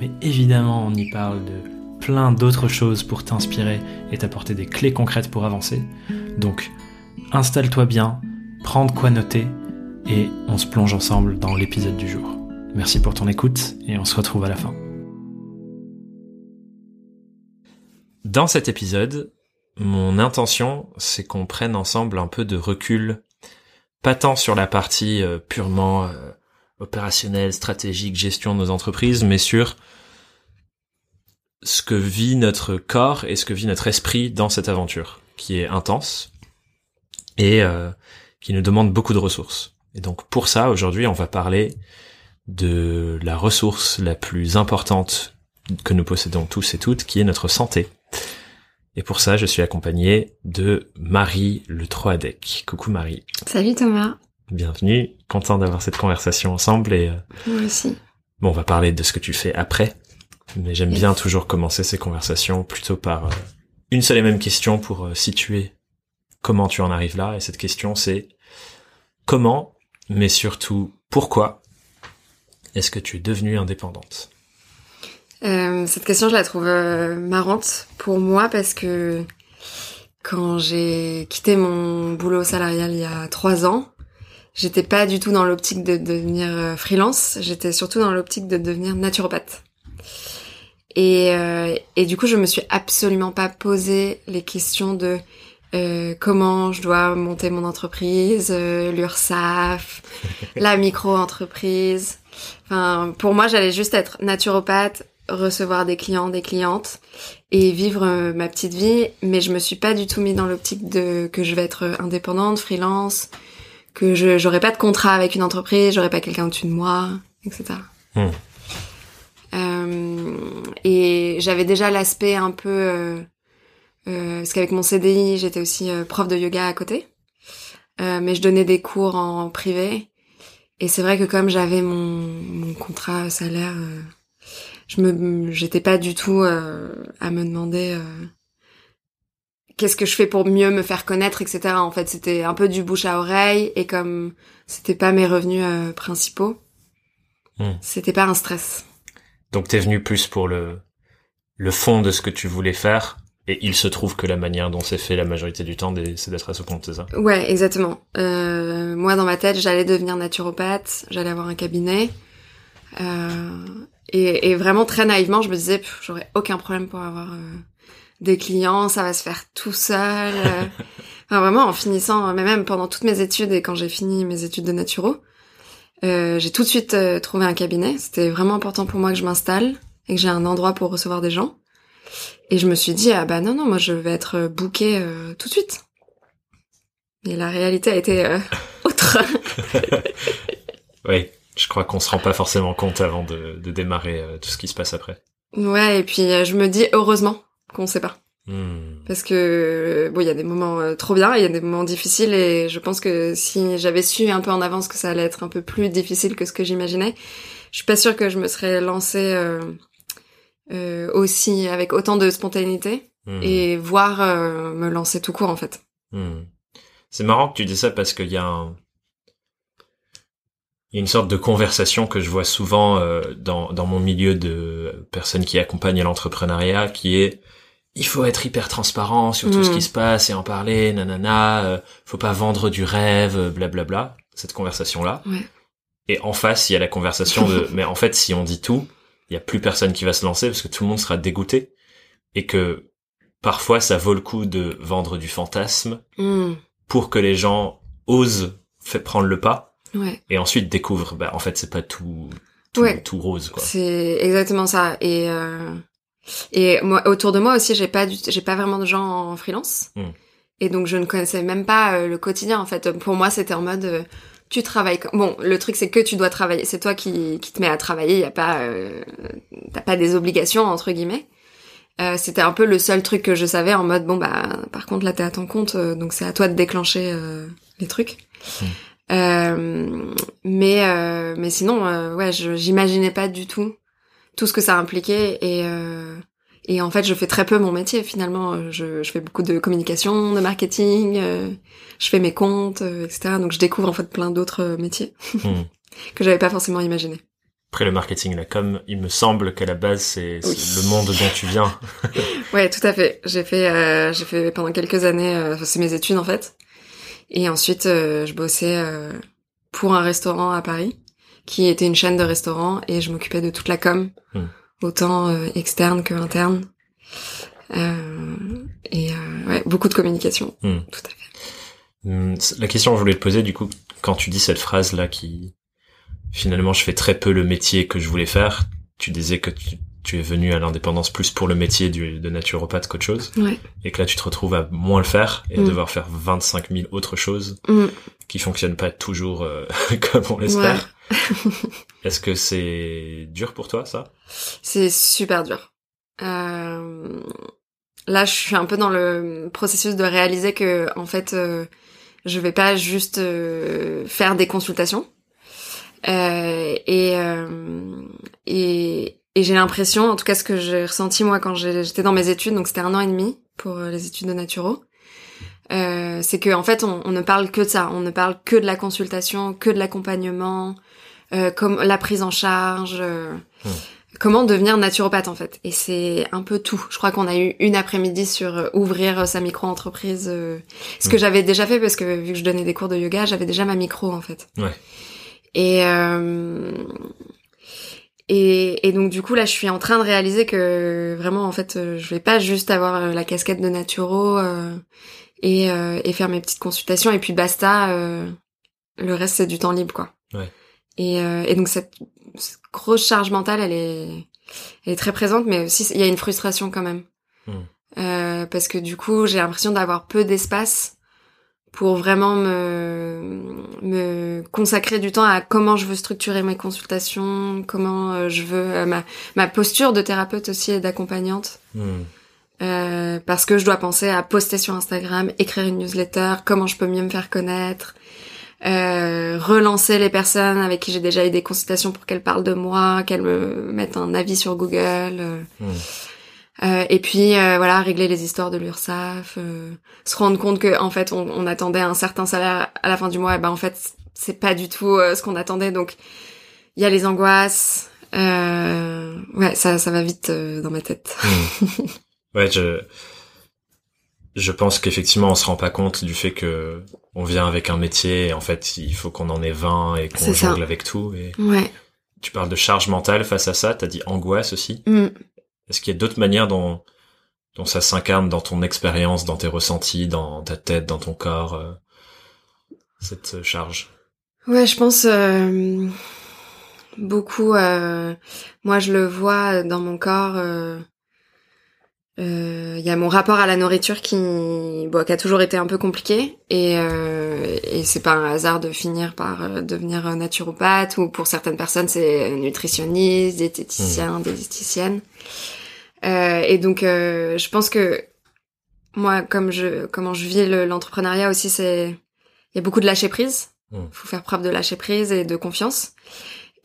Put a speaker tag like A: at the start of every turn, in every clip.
A: mais évidemment on y parle de plein d'autres choses pour t'inspirer et t'apporter des clés concrètes pour avancer. Donc installe-toi bien, prends de quoi noter et on se plonge ensemble dans l'épisode du jour. Merci pour ton écoute et on se retrouve à la fin. Dans cet épisode, mon intention, c'est qu'on prenne ensemble un peu de recul, pas tant sur la partie euh, purement opérationnelle, stratégique, gestion de nos entreprises, mais sur ce que vit notre corps et ce que vit notre esprit dans cette aventure, qui est intense et euh, qui nous demande beaucoup de ressources. Et donc pour ça, aujourd'hui, on va parler de la ressource la plus importante que nous possédons tous et toutes, qui est notre santé. Et pour ça, je suis accompagné de Marie le Troadec. Coucou Marie.
B: Salut Thomas.
A: Bienvenue, content d'avoir cette conversation ensemble et euh,
B: Moi aussi.
A: bon, on va parler de ce que tu fais après, mais j'aime
B: Yes.
A: bien toujours commencer ces conversations plutôt par euh, une seule et même question pour euh, situer comment tu en arrives là. Et cette question, c'est comment, mais surtout pourquoi est-ce que tu es devenue indépendante?
B: Euh, cette question, je la trouve euh, marrante pour moi parce que quand j'ai quitté mon boulot salarial il y a trois ans, j'étais pas du tout dans l'optique de devenir euh, freelance. J'étais surtout dans l'optique de devenir naturopathe. Et, euh, et du coup, je me suis absolument pas posé les questions de euh, comment je dois monter mon entreprise, euh, l'URSSAF, la micro-entreprise. Enfin, pour moi, j'allais juste être naturopathe, recevoir des clients, des clientes et vivre euh, ma petite vie. Mais je me suis pas du tout mis dans l'optique de que je vais être indépendante, freelance, que je j'aurai pas de contrat avec une entreprise, j'aurai pas quelqu'un au-dessus de moi, etc.
A: Hmm.
B: Euh, et j'avais déjà l'aspect un peu euh, euh, parce qu'avec mon CDI, j'étais aussi euh, prof de yoga à côté, Euh, mais je donnais des cours en privé. Et c'est vrai que comme j'avais mon, mon contrat salaire, je me, j'étais pas du tout euh, à me demander euh, qu'est-ce que je fais pour mieux me faire connaître, etc. En fait, c'était un peu du bouche à oreille et comme c'était pas mes revenus euh, principaux,
A: Hmm.
B: c'était pas un stress.
A: Donc t'es venu plus pour le le fond de ce que tu voulais faire, et il se trouve que la manière dont c'est fait la majorité du temps, c'est d'être à ce compte, c'est ça?
B: Ouais, exactement. Euh, moi, dans ma tête, j'allais devenir naturopathe, j'allais avoir un cabinet. Euh, et, et vraiment, très naïvement, je me disais, j'aurais aucun problème pour avoir euh, des clients, ça va se faire tout seul. euh. Enfin, vraiment, en finissant, mais même pendant toutes mes études et quand j'ai fini mes études de naturo, euh, j'ai tout de suite euh, trouvé un cabinet. C'était vraiment important pour moi que je m'installe et que j'ai un endroit pour recevoir des gens. Et je me suis dit, ah bah non, non, moi je vais être bookée euh, tout de suite. Et la réalité a été euh, autre.
A: Oui, je crois qu'on se rend pas forcément compte avant de, de démarrer euh, tout ce qui se passe après.
B: ouais, et puis euh, je me dis heureusement qu'on sait pas.
A: Hmm.
B: Parce que, euh, bon, il y a des moments euh, trop bien, il y a des moments difficiles, et je pense que si j'avais su un peu en avance que ça allait être un peu plus difficile que ce que j'imaginais, je suis pas sûre que je me serais lancée euh, euh, aussi avec autant de spontanéité,
A: Hmm.
B: et voir me lancer tout court en fait.
A: Hmm. C'est marrant que tu dis ça parce qu'il y a un... Il y a une sorte de conversation que je vois souvent dans, dans mon milieu de personnes qui accompagnent l'entrepreneuriat qui est il faut être hyper transparent sur tout ce qui se passe et en parler, nanana, euh, faut pas vendre du rêve, euh, blablabla, cette conversation-là.
B: Ouais.
A: Et en face, il y a la conversation de mais en fait, si on dit tout, il y a plus personne qui va se lancer parce que tout le monde sera dégoûté et que parfois ça vaut le coup de vendre du fantasme
B: Hmm,
A: pour que les gens osent fait prendre le pas
B: ouais.
A: et ensuite découvrent bah en fait c'est pas tout tout,
B: Ouais.
A: tout rose quoi.
B: C'est exactement ça. Et euh, et moi autour de moi aussi, j'ai pas du, j'ai pas vraiment de gens en freelance.
A: Mm.
B: Et donc je ne connaissais même pas euh, le quotidien en fait. Pour moi, c'était en mode euh, tu travailles. Bon, le truc c'est que tu dois travailler. C'est toi qui, qui te mets à travailler. Y a pas, euh, t'as pas des obligations entre guillemets. Euh, c'était un peu le seul truc que je savais en mode bon bah par contre là t'es à ton compte donc c'est à toi de déclencher euh, les trucs. Hmm. mais mais sinon ouais j'imaginais pas du tout tout ce que ça impliquait et et en fait je fais très peu mon métier finalement je, je fais beaucoup de communication de marketing je fais mes comptes etc donc je découvre en fait plein d'autres métiers hmm. que j'avais pas forcément imaginé
A: après le marketing, la com, il me semble qu'à la base c'est le monde dont tu viens.
B: ouais, tout à fait. J'ai fait, euh, j'ai fait pendant quelques années, euh, c'est mes études en fait. Et ensuite, euh, je bossais euh, pour un restaurant à Paris, qui était une chaîne de restaurants, et je m'occupais de toute la com, hmm. autant euh, externe que interne. et ouais, beaucoup de communication, hmm. tout à fait.
A: Hmm, la question que je voulais te poser, du coup, quand tu dis cette phrase là qui finalement je fais très peu le métier que je voulais faire. Tu disais que tu, es venu à l'indépendance plus pour le métier du, de naturopathe qu'autre chose.
B: Ouais.
A: Et que là tu te retrouves à moins le faire et à devoir faire 25 000 autres choses mm. qui fonctionnent pas toujours euh, comme on l'espère. Est-ce que c'est dur pour toi ça?
B: C'est super dur. Euh... Là, je suis un peu dans le processus de réaliser que, en fait, euh, je vais pas juste euh, faire des consultations. Euh, et, et, et j'ai l'impression, en tout cas ce que j'ai ressenti moi quand j'étais dans mes études, donc c'était un an et demi pour les études de naturo, euh, c'est que en fait on, on, ne parle que de ça, on ne parle que de la consultation, que de l'accompagnement, euh, comme la prise en charge, euh, hmm. comment devenir naturopathe en fait. Et c'est un peu tout. Je crois qu'on a eu une après-midi sur ouvrir sa micro-entreprise, ce que hmm. j'avais déjà fait parce que vu que je donnais des cours de yoga, j'avais déjà ma micro en fait.
A: Ouais.
B: Et, euh, et, et donc du coup là, je suis en train de réaliser que vraiment en fait, euh, je vais pas juste avoir euh, la casquette de naturo et, et faire mes petites consultations et puis basta. le reste c'est du temps libre quoi.
A: Ouais.
B: Et, et donc cette, grosse charge mentale, elle est, elle est très présente, mais aussi il y a une frustration quand même. Hmm. parce que du coup, j'ai l'impression d'avoir peu d'espace pour vraiment me, me consacrer du temps à comment je veux structurer mes consultations, comment euh, je veux euh, ma, ma posture de thérapeute aussi et d'accompagnante. Hmm. Euh, parce que je dois penser à poster sur Instagram, écrire une newsletter, comment je peux mieux me faire connaître, euh, relancer les personnes avec qui j'ai déjà eu des consultations pour qu'elles parlent de moi, qu'elles me mettent un avis sur Google. Euh. Hmm. Euh, et puis euh, voilà, régler les histoires de l'URSSAF, euh, se rendre compte que en fait on, on, attendait un certain salaire à la fin du mois, et ben en fait c'est pas du tout ce qu'on attendait. Donc il y a les angoisses, ouais ça ça va vite dans ma tête.
A: Hmm. Ouais, je je pense qu'effectivement on se rend pas compte du fait que on vient avec un métier et en fait il faut qu'on en ait 20 et qu'on jongle avec tout. Et...
B: Ouais.
A: Tu parles de charge mentale face à ça, t'as dit angoisse aussi.
B: Mm.
A: Est-ce qu'il y a d'autres manières dont, dont ça s'incarne dans ton expérience, dans tes ressentis, dans ta tête, dans ton corps, euh, cette charge?
B: Ouais, je pense euh, beaucoup. Euh, moi, je le vois dans mon corps. Il y a mon rapport à la nourriture qui, bon, qui a toujours été un peu compliqué et, et c'est pas un hasard de finir par devenir naturopathe ou pour certaines personnes c'est nutritionniste, diététicien, mmh. diététicienne. Euh, et donc, euh, je pense que moi, comme je, comment je vis l'entrepreneuriat aussi, c'est il y a beaucoup de lâcher prise. Mmh. faut faire preuve de lâcher prise et de confiance.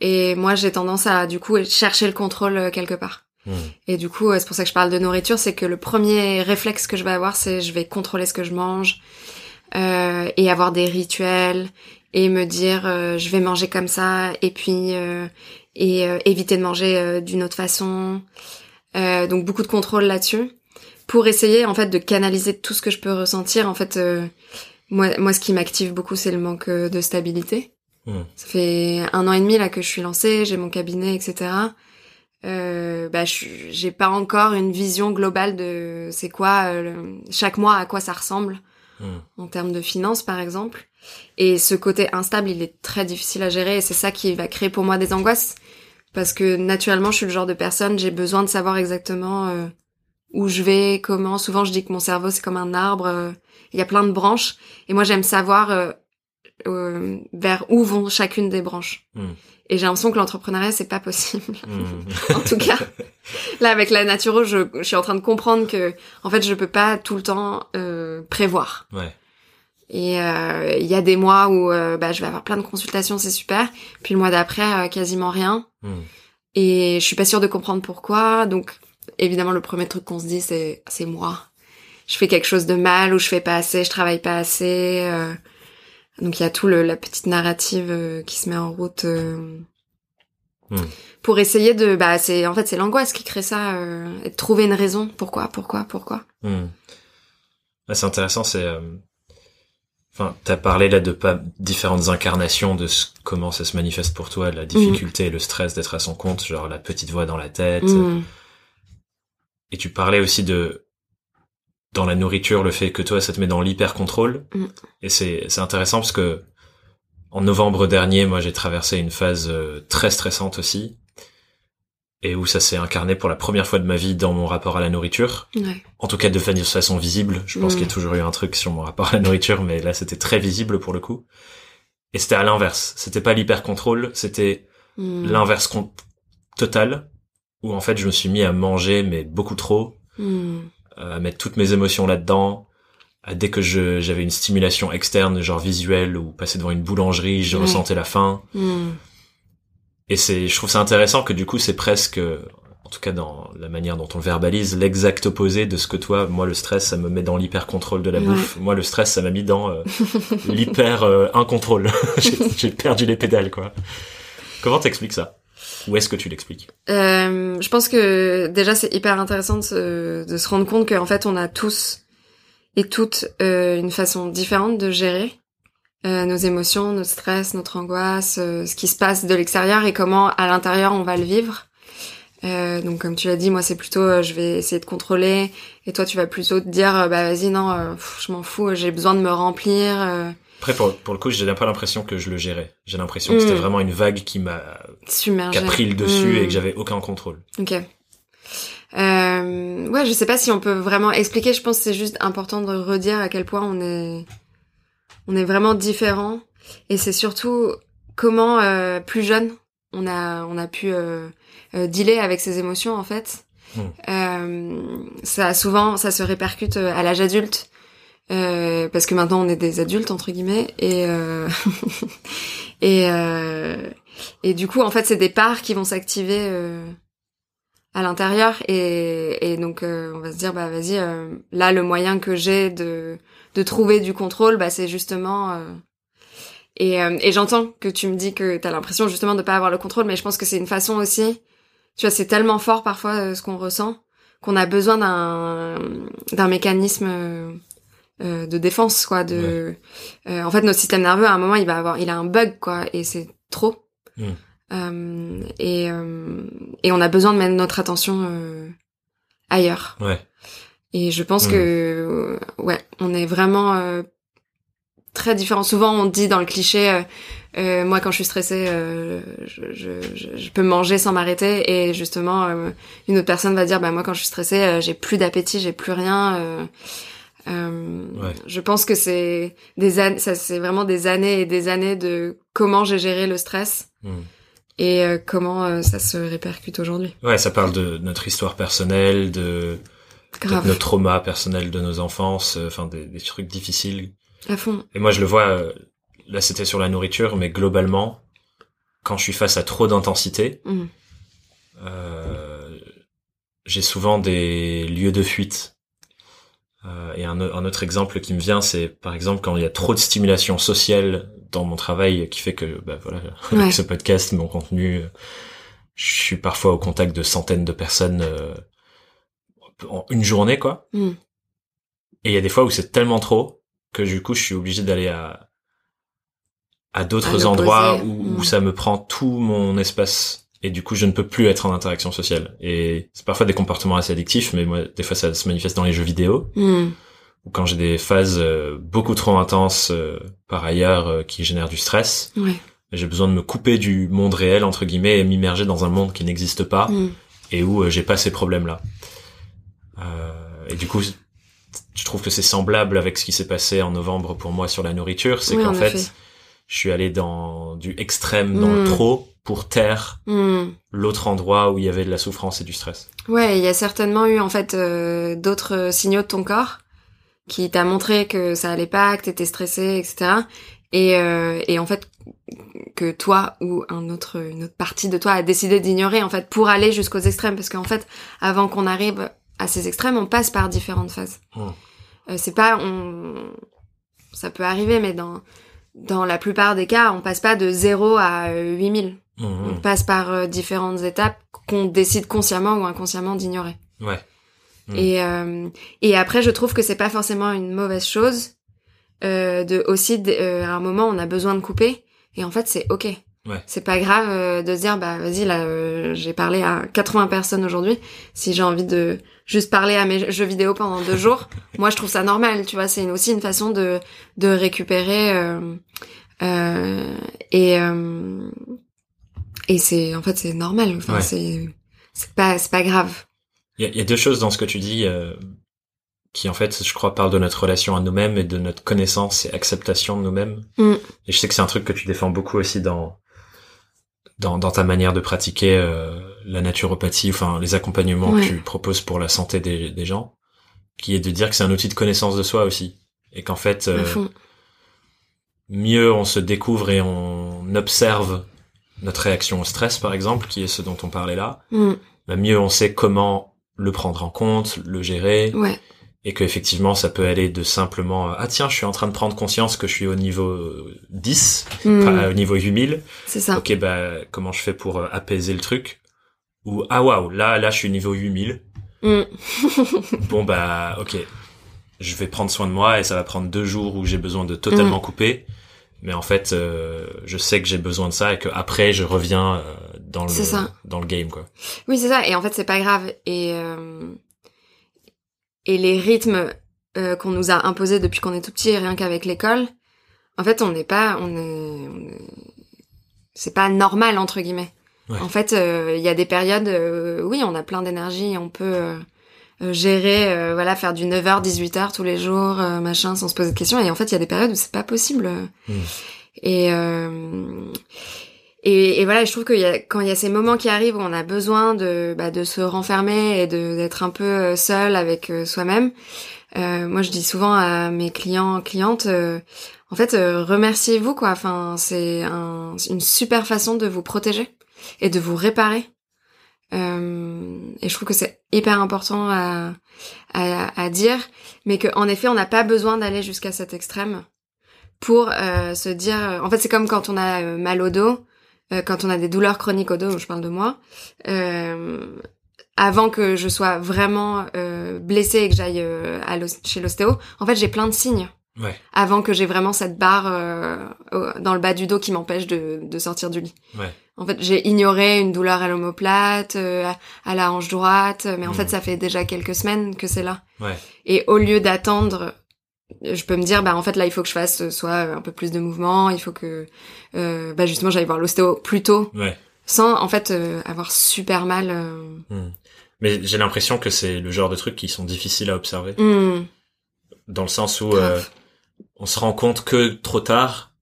B: Et moi, j'ai tendance à du coup chercher le contrôle euh, quelque part. Mmh. Et du coup, c'est pour ça que je parle de nourriture, c'est que le premier réflexe que je vais avoir, c'est je vais contrôler ce que je mange euh, et avoir des rituels et me dire je vais manger comme ça et puis et éviter de manger d'une autre façon euh, donc beaucoup de contrôle là-dessus pour essayer en fait de canaliser tout ce que je peux ressentir. En fait, euh, moi, moi, ce qui m'active beaucoup, c'est le manque euh, de stabilité. Hmm. Ça fait un an et demi là que je suis lancée, j'ai mon cabinet, etc. Euh, bah, j'ai pas encore une vision globale de c'est quoi chaque mois à quoi ça ressemble hmm. en termes de finances par exemple. Et ce côté instable, il est très difficile à gérer et c'est ça qui va créer pour moi des angoisses parce que naturellement je suis le genre de personne j'ai besoin de savoir exactement euh, où je vais comment souvent je dis que mon cerveau c'est comme un arbre euh, il y a plein de branches et moi j'aime savoir euh, euh, vers où vont chacune des branches.
A: Hmm.
B: Et j'ai l'impression que l'entrepreneuriat c'est pas possible.
A: Hmm.
B: en tout cas, là avec la naturo, je, je suis en train de comprendre que en fait je peux pas tout le temps euh, prévoir.
A: ouais.
B: Et euh, il y a des mois où euh, bah, je vais avoir plein de consultations, c'est super. Puis le mois d'après, euh, quasiment rien.
A: Hmm.
B: Et je suis pas sûre de comprendre pourquoi. Donc évidemment, le premier truc qu'on se dit, c'est c'est moi. Je fais quelque chose de mal ou je fais pas assez, je travaille pas assez. Donc il y a tout le, la petite narrative euh, qui se met en route euh,
A: Hmm.
B: pour essayer de. Bah c'est en fait c'est l'angoisse qui crée ça euh, et de trouver une raison. Pourquoi, pourquoi, pourquoi.
A: Hmm. Ouais, c'est intéressant, c'est... euh, Enfin, t'as parlé là de pas différentes incarnations de ce- comment ça se manifeste pour toi, la difficulté et le stress d'être à son compte, genre la petite voix dans la tête. Et tu parlais aussi de dans la nourriture, le fait que toi, ça te met dans l'hyper contrôle.
B: Mm.
A: Et c'est c'est intéressant parce que en novembre dernier, moi, j'ai traversé une phase euh, très stressante aussi, et où ça s'est incarné pour la première fois de ma vie dans mon rapport à la nourriture.
B: Ouais.
A: En tout cas, de fa- de façon visible. Je pense
B: Mm.
A: qu'il y a toujours eu un truc sur mon rapport à la nourriture, mais là, c'était très visible pour le coup. Et c'était à l'inverse. C'était pas l'hyper contrôle, c'était
B: Mm.
A: l'inverse total, où en fait, je me suis mis à manger, mais beaucoup trop. À mettre toutes mes émotions là-dedans. À dès que je j'avais une stimulation externe, genre visuelle, ou passer devant une boulangerie, je
B: Ouais.
A: ressentais la faim.
B: Mm.
A: Et c'est, je trouve ça intéressant que du coup, c'est presque, en tout cas dans la manière dont on le verbalise, l'exact opposé de ce que toi, moi, le stress, ça me met dans l'hyper contrôle de la
B: Ouais.
A: bouffe. Moi, le stress, ça m'a mis dans euh, l'hyper euh, incontrôle. j'ai, j'ai perdu les pédales, quoi. Comment t'expliques ça? Où est-ce que tu l'expliques
B: Euh, je pense que déjà c'est hyper intéressant de se, de se rendre compte qu'en fait on a tous et toutes euh, une façon différente de gérer euh, nos émotions, notre stress, notre angoisse, euh, ce qui se passe de l'extérieur et comment à l'intérieur on va le vivre. Euh, donc comme tu l'as dit, moi c'est plutôt euh, je vais essayer de contrôler et toi tu vas plutôt te dire bah vas-y non je m'en fous, j'ai besoin de me remplir.
A: Après, pour, pour le coup, j'ai pas l'impression que je le gérais. J'ai l'impression que c'était
B: Mm.
A: vraiment une vague qui m'a, qui a pris le dessus et que j'avais aucun contrôle.
B: Ok. Euh, ouais, je sais pas si on peut vraiment expliquer. Je pense que c'est juste important de redire à quel point on est, on est vraiment différents. Et c'est surtout comment euh, plus jeune on a, on a pu euh, euh, dealer avec ses émotions en fait.
A: Mm.
B: Euh, ça souvent, ça se répercute euh, à l'âge adulte. Euh, parce que maintenant on est des adultes entre guillemets et euh, et euh, et du coup en fait c'est des parts qui vont s'activer euh, à l'intérieur et, et donc euh, on va se dire bah vas-y là le moyen que j'ai de de trouver du contrôle bah c'est justement et, et j'entends que tu me dis que t'as l'impression justement de pas avoir le contrôle mais je pense que c'est une façon aussi tu vois c'est tellement fort parfois ce qu'on ressent qu'on a besoin d'un d'un mécanisme euh, de défense quoi de euh, en fait notre système nerveux à un moment il va avoir il a un bug quoi et c'est trop
A: Mm.
B: Euh, et euh, et on a besoin de mettre notre attention euh, ailleurs
A: Ouais.
B: et je pense
A: Mm.
B: que ouais on est vraiment euh, très différents souvent on dit dans le cliché moi quand je suis stressée euh, je, je, je, peux manger sans m'arrêter et justement une autre personne va dire bah moi quand je suis stressée j'ai plus d'appétit j'ai plus rien euh,
A: Ouais.
B: je pense que c'est des années ça c'est vraiment des années et des années de comment j'ai géré le stress
A: Mm.
B: et euh, comment euh, ça se répercute aujourd'hui
A: Ouais, ça parle de notre histoire personnelle, de nos traumas personnels de nos enfances, enfin des, des trucs difficiles.
B: à fond
A: Et moi, je le vois. là, c'était sur la nourriture, mais globalement, quand je suis face à trop d'intensité,
B: Mm.
A: euh, j'ai souvent des lieux de fuite. Euh, et un, autre exemple qui me vient, c'est par exemple quand il y a trop de stimulation sociale dans mon travail, qui fait que, bah voilà,
B: Ouais.
A: avec ce podcast, mon contenu, je suis parfois au contact de centaines de personnes euh, en une journée, quoi.
B: Mm.
A: Et il y a des fois où c'est tellement trop que du coup, je suis obligé d'aller à à d'autres endroits où, où
B: Mm.
A: ça me prend tout mon espace et du coup je ne peux plus être en interaction sociale. Et c'est parfois des comportements assez addictifs mais moi des fois ça se manifeste dans les jeux vidéo.
B: Mm.
A: ou quand j'ai des phases euh, beaucoup trop intenses euh, par ailleurs euh, qui génèrent du stress
B: ouais.
A: j'ai besoin de me couper du monde réel entre guillemets et m'immerger dans un monde qui n'existe pas
B: Mm.
A: et où j'ai pas ces problèmes là et du coup je trouve que c'est semblable avec ce qui s'est passé en novembre pour moi sur la nourriture. C'est
B: Oui,
A: qu'en
B: en
A: fait je suis allé dans du extrême, dans le
B: Mm.
A: trop, pour taire
B: Hmm.
A: l'autre endroit où il y avait de la souffrance et du stress.
B: Ouais, il y a certainement eu en fait euh, d'autres signaux de ton corps qui t'a montré que ça allait pas, que t'étais stressé, etc. Et, euh, et en fait que toi ou un autre une autre partie de toi a décidé d'ignorer en fait pour aller jusqu'aux extrêmes parce qu'en fait avant qu'on arrive à ces extrêmes on passe par différentes phases.
A: Hmm.
B: Euh, c'est pas on ça peut arriver mais dans dans la plupart des cas on passe pas de 0 à euh, 8000. On passe par euh, différentes étapes qu'on décide consciemment ou inconsciemment d'ignorer.
A: Ouais. Mm.
B: Et euh, et après, je trouve que c'est pas forcément une mauvaise chose euh, de aussi euh, à un moment on a besoin de couper et en fait c'est ok.
A: Ouais.
B: C'est pas grave euh, de se dire bah vas-y là euh, j'ai parlé à 80 personnes aujourd'hui si j'ai envie de juste parler à mes jeux vidéo pendant deux jours moi je trouve ça normal tu vois c'est aussi une façon de de récupérer euh, euh, et euh, et c'est en fait c'est normal enfin
A: Ouais.
B: c'est c'est pas c'est pas grave
A: Il y, a, y a deux choses dans ce que tu dis euh, qui, en fait, je crois, parlent de notre relation à nous-mêmes et de notre connaissance et acceptation de nous-mêmes.
B: Mm.
A: Et je sais que c'est un truc que tu défends beaucoup aussi dans dans, dans ta manière de pratiquer euh, la naturopathie, enfin les accompagnements
B: Ouais.
A: que tu proposes pour la santé des, des gens, qui est de dire que c'est un outil de connaissance de soi aussi, et qu'en fait, euh, mieux on se découvre et on observe notre réaction au stress, par exemple, qui est ce dont on parlait là,
B: Mm.
A: bah, mieux on sait comment le prendre en compte, le gérer,
B: ouais
A: et que effectivement ça peut aller de simplement euh, ah tiens je suis en train de prendre conscience que je suis au niveau euh, 10
B: Mm.
A: pas au niveau 8000
B: c'est ça
A: ok bah comment je fais pour euh, apaiser le truc? Ou ah waouh là là je suis niveau 8000
B: Mm.
A: bon bah ok je vais prendre soin de moi et ça va prendre deux jours où j'ai besoin de totalement
B: Mm.
A: couper mais en fait euh, je sais que j'ai besoin de ça et que après je reviens euh, dans le
B: ça.
A: dans le game quoi
B: Oui, c'est ça. Et en fait, c'est pas grave. Et euh, et les rythmes euh, qu'on nous a imposés depuis qu'on est tout petit, rien qu'avec l'école, en fait, on n'est pas, on est, c'est pas normal entre guillemets.
A: Ouais.
B: En fait, euh, il y a des périodes, euh, oui, on a plein d'énergie, on peut euh, euh, gérer, euh, voilà, faire du 9h, 18h tous les jours, euh, machin, sans se poser de questions. Et en fait, il y a des périodes où c'est pas possible.
A: Mm.
B: Et euh, et, et voilà, je trouve que y a, quand il y a ces moments qui arrivent où on a besoin de, bah, de se renfermer et d'être un peu euh, seul avec euh, soi-même, euh, moi je dis souvent à mes clients clientes, euh, en fait, euh, remerciez-vous quoi. Enfin, c'est un, une super façon de vous protéger et de vous réparer. Et je trouve que c'est hyper important à, à, à dire, mais qu'en effet, on n'a pas besoin d'aller jusqu'à cet extrême pour se dire. En fait, c'est comme quand on a mal au dos, euh, quand on a des douleurs chroniques au dos. Je parle de moi. Euh, avant que je sois vraiment euh, blessée et que j'aille euh, à chez l'ostéo, en fait, j'ai plein de signes
A: ouais
B: avant que j'ai vraiment cette barre euh, dans le bas du dos qui m'empêche de, de sortir du lit.
A: ouais
B: En fait, j'ai ignoré une douleur à l'omoplate, euh, à, la hanche droite, mais en
A: Mhm.
B: fait, ça fait déjà quelques semaines que c'est là.
A: ouais
B: Et au lieu d'attendre, je peux me dire, bah en fait là, il faut que je fasse euh, soit un peu plus de mouvement, il faut que, euh, bah justement, j'aille voir l'ostéo plus tôt,
A: ouais
B: sans en fait euh, avoir super mal. euh.
A: Hmm. Mais j'ai l'impression que c'est le genre de trucs qui sont difficiles à observer,
B: Hmm,
A: dans le sens où euh, on se rend compte que trop tard.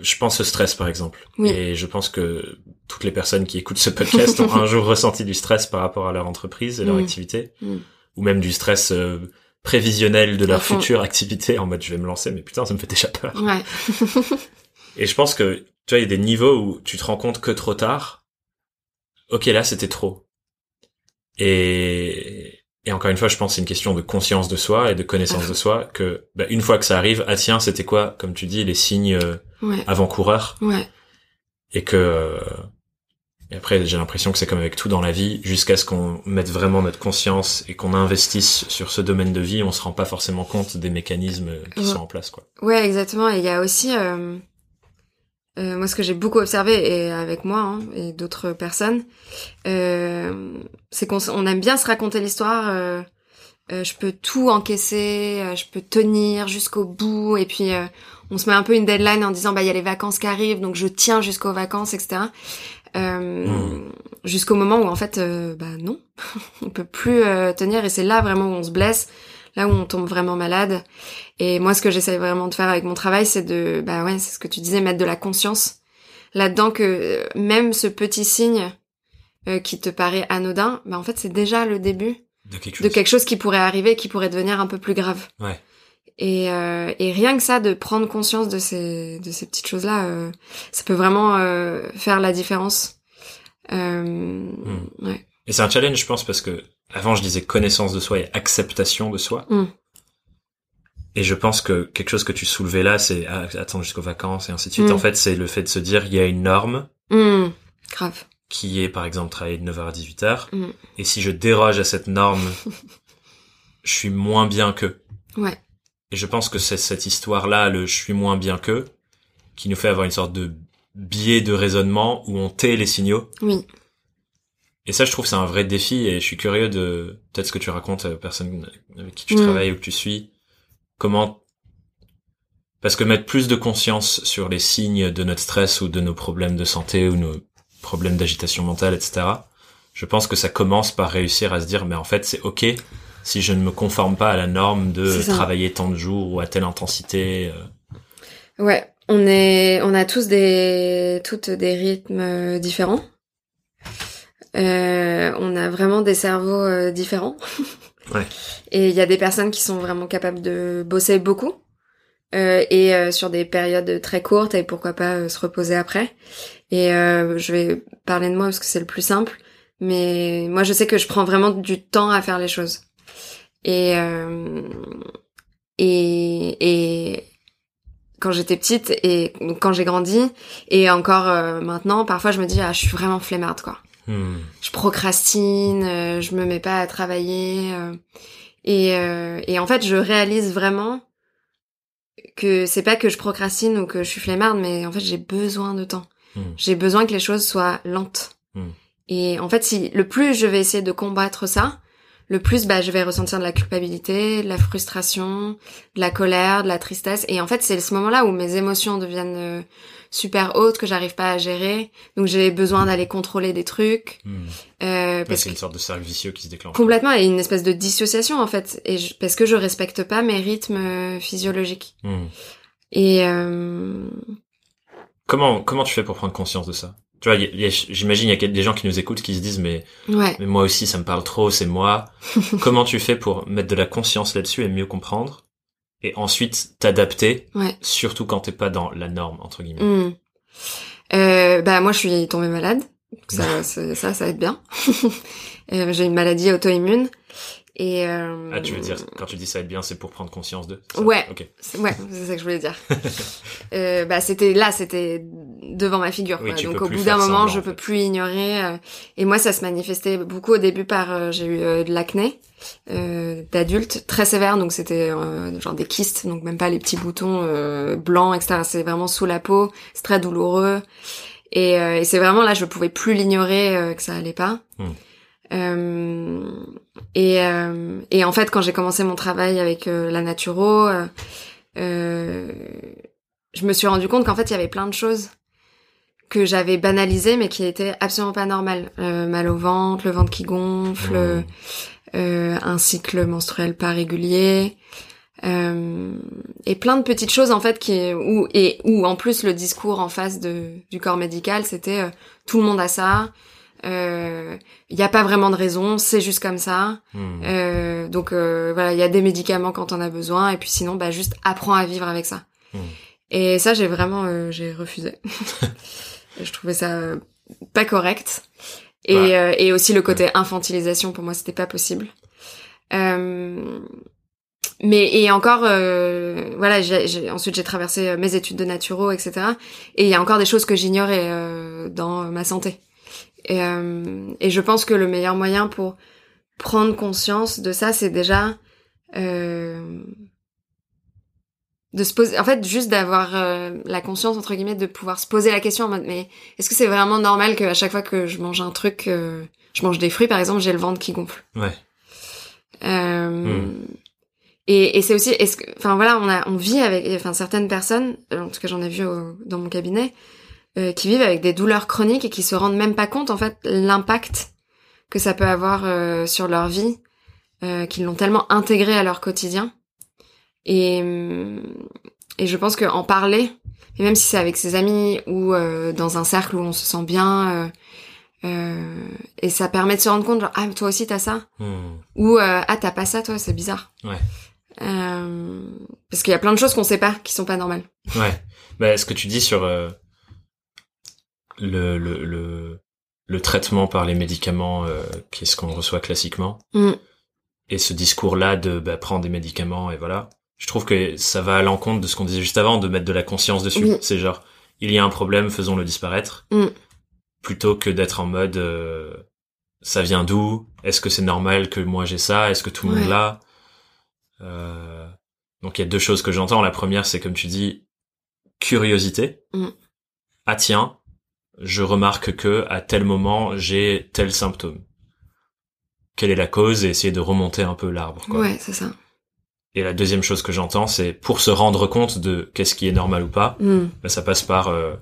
A: Je pense au stress par exemple,
B: Oui.
A: et je pense que toutes les personnes qui écoutent ce podcast ont un jour ressenti du stress par rapport à leur entreprise et leur
B: Mm.
A: activité, ou même du stress euh, prévisionnel de leur future activité en mode je vais me lancer, mais putain ça me fait déjà peur.
B: Ouais.
A: Et je pense que, tu vois, il y a des niveaux où tu te rends compte que trop tard, ok, là, c'était trop. Et, et encore une fois, je pense c'est une question de conscience de soi et de connaissance de soi que, bah, une fois que ça arrive, ah tiens, c'était quoi, comme tu dis, les signes euh,
B: Ouais.
A: avant-coureurs?
B: Ouais.
A: et que, et après, j'ai l'impression que c'est comme avec tout dans la vie, jusqu'à ce qu'on mette vraiment notre conscience et qu'on investisse sur ce domaine de vie, on se rend pas forcément compte des mécanismes qui
B: Ouais.
A: sont en place, quoi.
B: Ouais, exactement. Et il y a aussi, euh, euh, moi, ce que j'ai beaucoup observé, et avec moi hein, et d'autres personnes, euh, c'est qu'on on aime bien se raconter l'histoire. euh, euh, je peux tout encaisser, euh, je peux tenir jusqu'au bout, et puis euh, on se met un peu une deadline en disant bah il y a les vacances qui arrivent, donc je tiens jusqu'aux vacances, etc. Euh,
A: Mm.
B: Jusqu'au moment où en fait, euh, bah non, on peut plus euh, tenir, et c'est là vraiment où on se blesse là où on tombe vraiment malade. Et moi, ce que j'essaie vraiment de faire avec mon travail, c'est de, bah ouais, c'est ce que tu disais, mettre de la conscience là-dedans que même ce petit signe euh, qui te paraît anodin, bah en fait, c'est déjà le début
A: De quelque chose.
B: de quelque chose qui pourrait arriver, qui pourrait devenir un peu plus grave.
A: Ouais.
B: Et, euh, et rien que ça, de prendre conscience de ces, de ces petites choses-là, euh, ça peut vraiment euh, faire la différence. Euh, ouais.
A: Et c'est un challenge, je pense, parce que avant je disais connaissance de soi et acceptation de soi.
B: Mm.
A: Et je pense que quelque chose que tu soulevais là, c'est ah, attendre jusqu'aux vacances et ainsi de suite.
B: Mm.
A: En fait, c'est le fait de se dire il y a une norme
B: Hum, grave.
A: qui est par exemple travailler de 9h à 18h.
B: Mm.
A: Et si je déroge à cette norme, je suis moins bien qu'eux.
B: Ouais.
A: Et je pense que c'est cette histoire-là, le je suis moins bien qu'eux, qui nous fait avoir une sorte de biais de raisonnement où on tait les signaux.
B: Oui.
A: Et ça, je trouve, c'est un vrai défi et je suis curieux de peut-être ce que tu racontes aux personnes avec qui tu
B: Mm.
A: travailles ou que tu suis. Comment parce que mettre plus de conscience sur les signes de notre stress ou de nos problèmes de santé ou nos problèmes d'agitation mentale, etc. Je pense que ça commence par réussir à se dire, mais en fait, c'est ok si je ne me conforme pas à la norme de travailler tant de jours ou à telle intensité. euh.
B: Ouais. On est, on a tous des, toutes des rythmes euh, différents. Euh, on a vraiment des cerveaux euh, différents.
A: Ouais.
B: Et il y a des personnes qui sont vraiment capables de bosser beaucoup. euh, et sur des périodes très courtes et pourquoi pas se reposer après. Et je vais parler de moi parce que c'est le plus simple. Mais moi, je sais que je prends vraiment du temps à faire les choses. Et euh, et et quand j'étais petite et quand j'ai grandi et encore euh, maintenant, parfois je me dis ah je suis vraiment flemmarde quoi.
A: Hmm.
B: Je procrastine, euh, je me mets pas à travailler euh, et euh, et en fait je réalise vraiment que c'est pas que je procrastine ou que je suis flemmarde, mais en fait j'ai besoin de temps.
A: Hmm.
B: J'ai besoin que les choses soient lentes.
A: Hmm.
B: Et en fait, si le plus je vais essayer de combattre ça, le plus bah je vais ressentir de la culpabilité, de la frustration, de la colère, de la tristesse. Et en fait, c'est ce moment-là où mes émotions deviennent euh, super hautes que j'arrive pas à gérer. Donc j'ai besoin d'aller contrôler des trucs
A: Hmm.
B: euh, parce
A: c'est une sorte de cercle vicieux qui se déclenche.
B: complètement et une espèce de dissociation en fait. Et je- parce que je respecte pas mes rythmes euh, physiologiques.
A: Hmm.
B: Et euh,
A: Comment comment tu fais pour prendre conscience de ça? Tu vois, j'imagine il y a des gens qui nous écoutent qui se disent mais
B: ouais.
A: mais moi aussi ça me parle trop, c'est moi. Comment tu fais pour mettre de la conscience là-dessus et mieux comprendre et ensuite t'adapter,
B: Ouais.
A: surtout quand t'es pas dans la norme entre guillemets?
B: Euh, bah moi je suis tombée malade. Ça, ça, ça aide bien. Euh, J'ai une maladie auto-immune et euh,
A: Ah, tu veux dire quand tu dis ça va être bien, c'est pour prendre conscience de.
B: Ouais.
A: Ok.
B: c'est- ouais, c'est ça que je voulais dire. euh, bah c'était là, c'était devant ma figure.
A: Oui,
B: quoi. Donc au bout d'un moment,
A: semblant,
B: je
A: en
B: peux
A: fait.
B: plus ignorer. euh, et moi, ça se manifestait beaucoup au début par euh, j'ai eu euh, de l'acné euh, d'adulte très sévère, donc c'était euh, genre des kystes, donc même pas les petits boutons euh, blancs, etc. C'est vraiment sous la peau, c'est très douloureux. Et, euh, et c'est vraiment là, je pouvais plus l'ignorer euh, que ça allait pas. Euh, et, euh, et en fait, quand j'ai commencé mon travail avec euh, la naturo, euh, euh, je me suis rendu compte qu'en fait, il y avait plein de choses que j'avais banalisées, mais qui étaient absolument pas normales. Mal au ventre, le ventre qui gonfle, un cycle menstruel pas régulier, euh, et plein de petites choses en fait qui où et où en plus le discours en face de du corps médical c'était euh, tout le monde a ça, il y a pas vraiment de raison, c'est juste comme ça.
A: Hmm.
B: Euh, donc euh, voilà, il y a des médicaments quand on a besoin, et puis sinon, bah juste apprends à vivre avec ça.
A: Mm.
B: Et ça, j'ai vraiment, euh, j'ai refusé. Je trouvais ça euh, pas correct. Et,
A: Ouais.
B: euh, et aussi le côté infantilisation, pour moi, c'était pas possible. Euh, mais et encore, euh, voilà, j'ai, j'ai- ensuite j'ai traversé euh, mes études de naturo, etc. Et il y a encore des choses que j'ignorais euh, dans ma santé. Et, euh, et je pense que le meilleur moyen pour prendre conscience de ça, c'est déjà euh, de se poser, en fait, juste d'avoir euh, la conscience entre guillemets de pouvoir se poser la question en mode mais est-ce que c'est vraiment normal qu'à chaque fois que je mange un truc, je mange des fruits par exemple, j'ai le ventre qui gonfle?
A: Ouais. Hmm.
B: Et, et c'est aussi, est-ce que, enfin voilà, on a, on vit avec, enfin certaines personnes, en tout cas j'en ai vu au- dans mon cabinet, euh, qui vivent avec des douleurs chroniques et qui se rendent même pas compte en fait l'impact que ça peut avoir euh, sur leur vie euh, qu'ils l'ont tellement intégré à leur quotidien. Et, et je pense qu'en parler, et même si c'est avec ses amis ou euh, dans un cercle où on se sent bien, euh, euh, et ça permet de se rendre compte, genre, ah, toi aussi t'as ça
A: Hmm.
B: Ou, euh, ah, t'as pas ça, toi, c'est bizarre.
A: Ouais.
B: Euh, parce qu'il y a plein de choses qu'on sait pas, qui sont pas normales.
A: Ouais. Bah, ce que tu dis sur euh, le, le, le, le traitement par les médicaments, euh, qui est ce qu'on reçoit classiquement,
B: Mm.
A: et ce discours-là de bah, prendre des médicaments et voilà, je trouve que ça va à l'encontre de ce qu'on disait juste avant, de mettre de la conscience dessus.
B: Oui.
A: C'est genre, il y a un problème, faisons-le disparaître,
B: Mm.
A: plutôt que d'être en mode, euh, ça vient d'où? Est-ce que c'est normal que moi j'ai ça? Est-ce que tout le monde l'a? Euh, Donc il y a deux choses que j'entends. La première, c'est comme tu dis, curiosité.
B: Mm.
A: Ah tiens, je remarque que à tel moment j'ai tel symptôme. Quelle est la cause et essayer de remonter un peu l'arbre. quoi.
B: Ouais, c'est ça.
A: Et la deuxième chose que j'entends, c'est pour se rendre compte de qu'est-ce qui est normal ou pas,
B: Mm.
A: ça passe par euh,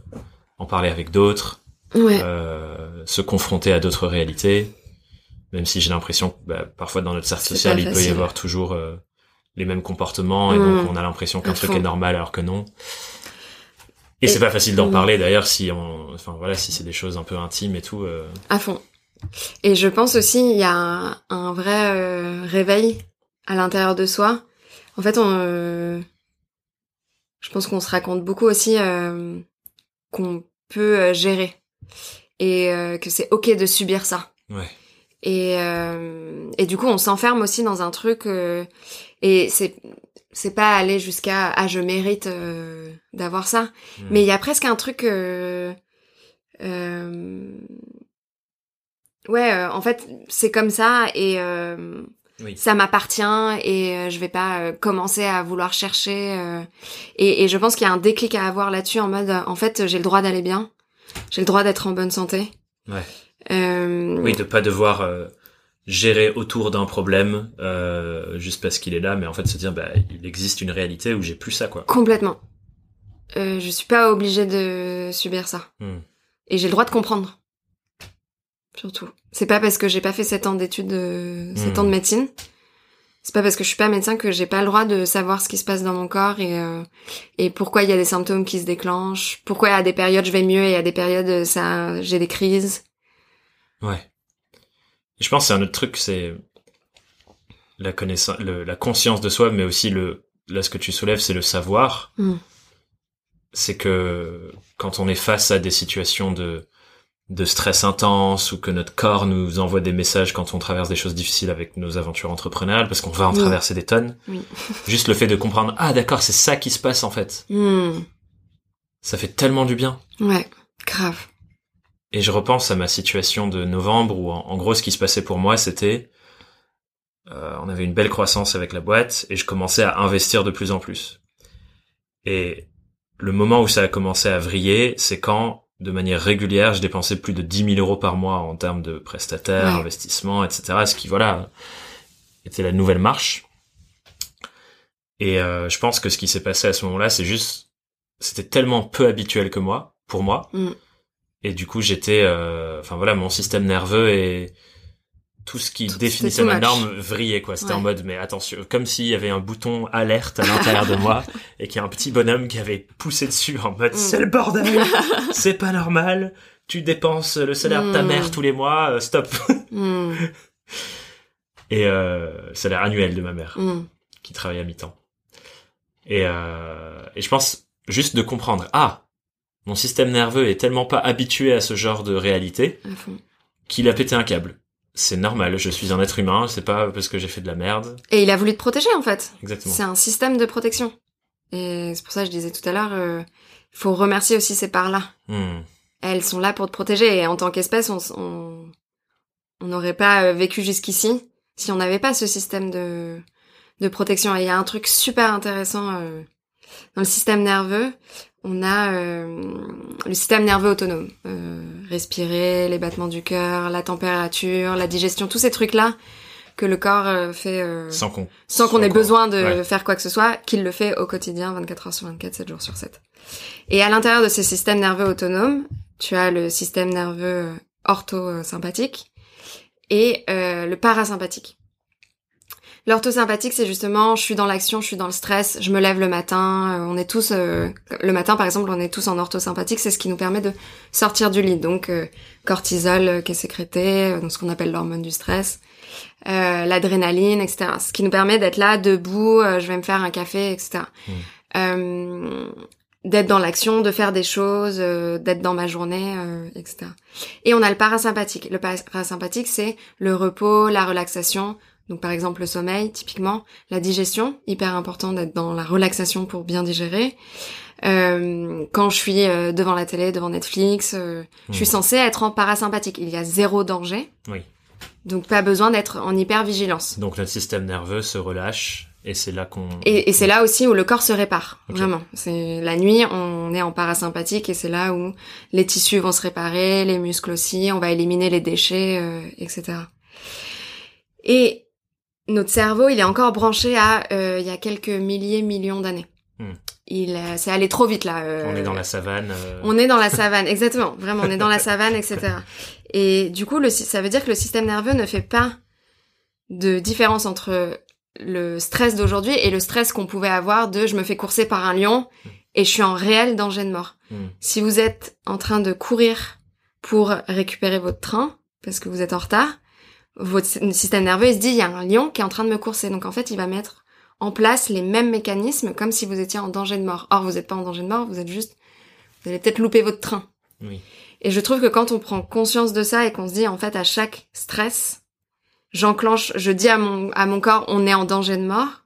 A: en parler avec d'autres,
B: Ouais.
A: euh, se confronter à d'autres réalités, même si j'ai l'impression que bah, parfois dans notre cercle social, il peut y avoir toujours euh, les mêmes comportements, et
B: Mm.
A: donc on a l'impression qu'un truc est normal alors que non. Et,
B: Et-
A: c'est pas facile d'en parler d'ailleurs si on, enfin voilà, si c'est des choses un peu intimes et tout. euh,
B: À fond. Et je pense aussi il y a un, un vrai euh, réveil à l'intérieur de soi. En fait, on, euh, je pense qu'on se raconte beaucoup aussi euh, qu'on peut euh, gérer et euh, que c'est ok de subir ça.
A: ouais.
B: Et euh, et du coup, on s'enferme aussi dans un truc euh, et c'est c'est pas aller jusqu'à ah je mérite euh, d'avoir ça,
A: Mm.
B: mais il y a presque un truc. Euh, euh, ouais, euh, en fait, c'est comme ça et euh,
A: Oui.
B: ça m'appartient et je vais pas commencer à vouloir chercher. et, et je pense qu'il y a un déclic à avoir là-dessus en mode, en fait, j'ai le droit d'aller bien, j'ai le droit d'être en bonne santé.
A: Ouais.
B: Euh,
A: Oui, de pas devoir euh, gérer autour d'un problème euh, juste parce qu'il est là, mais en fait se dire bah il existe une réalité où j'ai plus ça quoi.
B: Complètement. Euh, je suis pas obligée de subir ça.
A: Hmm.
B: Et j'ai le droit de comprendre. Surtout. C'est pas parce que j'ai pas fait 7 ans d'études, de... 7
A: Hmm.
B: ans de médecine. C'est pas parce que je suis pas médecin que j'ai pas le droit de savoir ce qui se passe dans mon corps et, euh, et pourquoi il y a des symptômes qui se déclenchent, pourquoi à des périodes je vais mieux et à des périodes euh, ça, j'ai des crises.
A: Ouais. Je pense que c'est un autre truc, c'est la connaissance, le- la conscience de soi, mais aussi le là ce que tu soulèves, c'est le savoir.
B: Hmm.
A: C'est que quand on est face à des situations de de stress intense ou que notre corps nous envoie des messages quand on traverse des choses difficiles avec nos aventures entrepreneuriales parce qu'on va en
B: Oui.
A: traverser des tonnes.
B: Oui.
A: Juste le fait de comprendre ah d'accord, c'est ça qui se passe en fait.
B: Hmm.
A: Ça fait tellement du bien.
B: Ouais, grave.
A: Et je repense à ma situation de novembre où, en, en gros, ce qui se passait pour moi, c'était, euh, on avait une belle croissance avec la boîte et je commençais à investir de plus en plus. Et le moment où ça a commencé à vriller, c'est quand, de manière régulière, je dépensais plus de 10 000 euros par mois en termes de prestataires,
B: Ouais.
A: investissements, etc. Ce qui, voilà, était la nouvelle marche. Et euh, je pense que ce qui s'est passé à ce moment-là, c'est juste, c'était tellement peu habituel que moi, pour moi,
B: Mm.
A: Et du coup, j'étais, euh, enfin voilà, mon système nerveux et tout ce qui
B: Tout-
A: définissait ma norme vrillait quoi. C'était
B: Ouais.
A: en mode, mais attention, comme s'il y avait un bouton alerte à l'intérieur de moi et qu'il y a un petit bonhomme qui avait poussé dessus en mode,
B: Mm.
A: c'est le bordel, c'est pas normal. Tu dépenses le salaire de ta
B: Mm.
A: mère tous les mois, euh, stop.
B: Hmm.
A: Et euh, salaire annuel de ma mère qui travaille à mi-temps. Et, euh, et je pense juste de comprendre, ah, mon système nerveux est tellement pas habitué à ce genre de réalité qu'il a pété un câble. C'est normal, je suis un être humain, c'est pas parce que j'ai fait de la merde.
B: Et il a voulu te protéger en fait.
A: Exactement.
B: C'est un système de protection. Et c'est pour ça que je disais tout à l'heure, euh, faut remercier aussi ces parts-là.
A: Hmm.
B: Elles sont là pour te protéger. Et en tant qu'espèce, on s- on on n'aurait pas euh, vécu jusqu'ici si on n'avait pas ce système de de protection. Et il y a un truc super intéressant euh, dans le système nerveux. On a euh, le système nerveux autonome. Euh, respirer, les battements du cœur, la température, la digestion, tous ces trucs-là que le corps euh, fait euh,
A: Sans
B: qu'on ait besoin de
A: ouais.
B: faire quoi que ce soit, qu'il le fait au quotidien, 24 heures sur 24, 7 jours sur 7. Et à l'intérieur de ces systèmes nerveux autonomes, tu as le système nerveux orthosympathique et euh, le parasympathique. L'orthosympathique, c'est justement, je suis dans l'action, je suis dans le stress, je me lève le matin, euh, on est tous, euh, le matin par exemple, on est tous en orthosympathique, c'est ce qui nous permet de sortir du lit. Donc, euh, cortisol qui est sécrété, donc ce qu'on appelle l'hormone du stress, l'adrénaline, etc. Ce qui nous permet d'être là, debout, je vais me faire un café, etc. Mmh. d'être dans l'action, de faire des choses, d'être dans ma journée, etc. Et on a le parasympathique. Le parasympathique, c'est le repos, la relaxation, donc par exemple le sommeil, typiquement, la digestion, hyper important d'être dans la relaxation pour bien digérer. Euh, quand je suis euh, devant la télé, devant Netflix, euh, je suis hmm. censée être en parasympathique. Il y a zéro danger.
A: Oui.
B: Donc pas besoin d'être en hyper vigilance.
A: Donc notre système nerveux se relâche et c'est là qu'on.
B: Et, c'est là aussi où le corps se répare. Vraiment. C'est la nuit, on est en parasympathique et c'est là où les tissus vont se réparer, les muscles aussi, on va éliminer les déchets, etc. Et notre cerveau, il est encore branché à euh, il y a quelques milliers, millions d'années. Hmm. Il, c'est allé trop vite là.
A: Euh, on est dans la savane. Euh.
B: On est dans la savane, exactement. Vraiment, on est dans la savane, etc. Et du coup, le, ça veut dire que le système nerveux ne fait pas de différence entre le stress d'aujourd'hui et le stress qu'on pouvait avoir de je me fais courser par un lion et je suis en réel danger de mort. Hmm. Si vous êtes en train de courir pour récupérer votre train parce que vous êtes en retard, votre système nerveux il se dit il y a un lion qui est en train de me courser. Donc en fait, il va mettre en place les mêmes mécanismes comme si vous étiez en danger de mort. Or, vous n'êtes pas en danger de mort, vous êtes juste vous allez peut-être louper votre train.
A: Oui.
B: Et je trouve que quand on prend conscience de ça et qu'on se dit en fait à chaque stress, j'enclenche, je dis à mon à mon corps on est en danger de mort.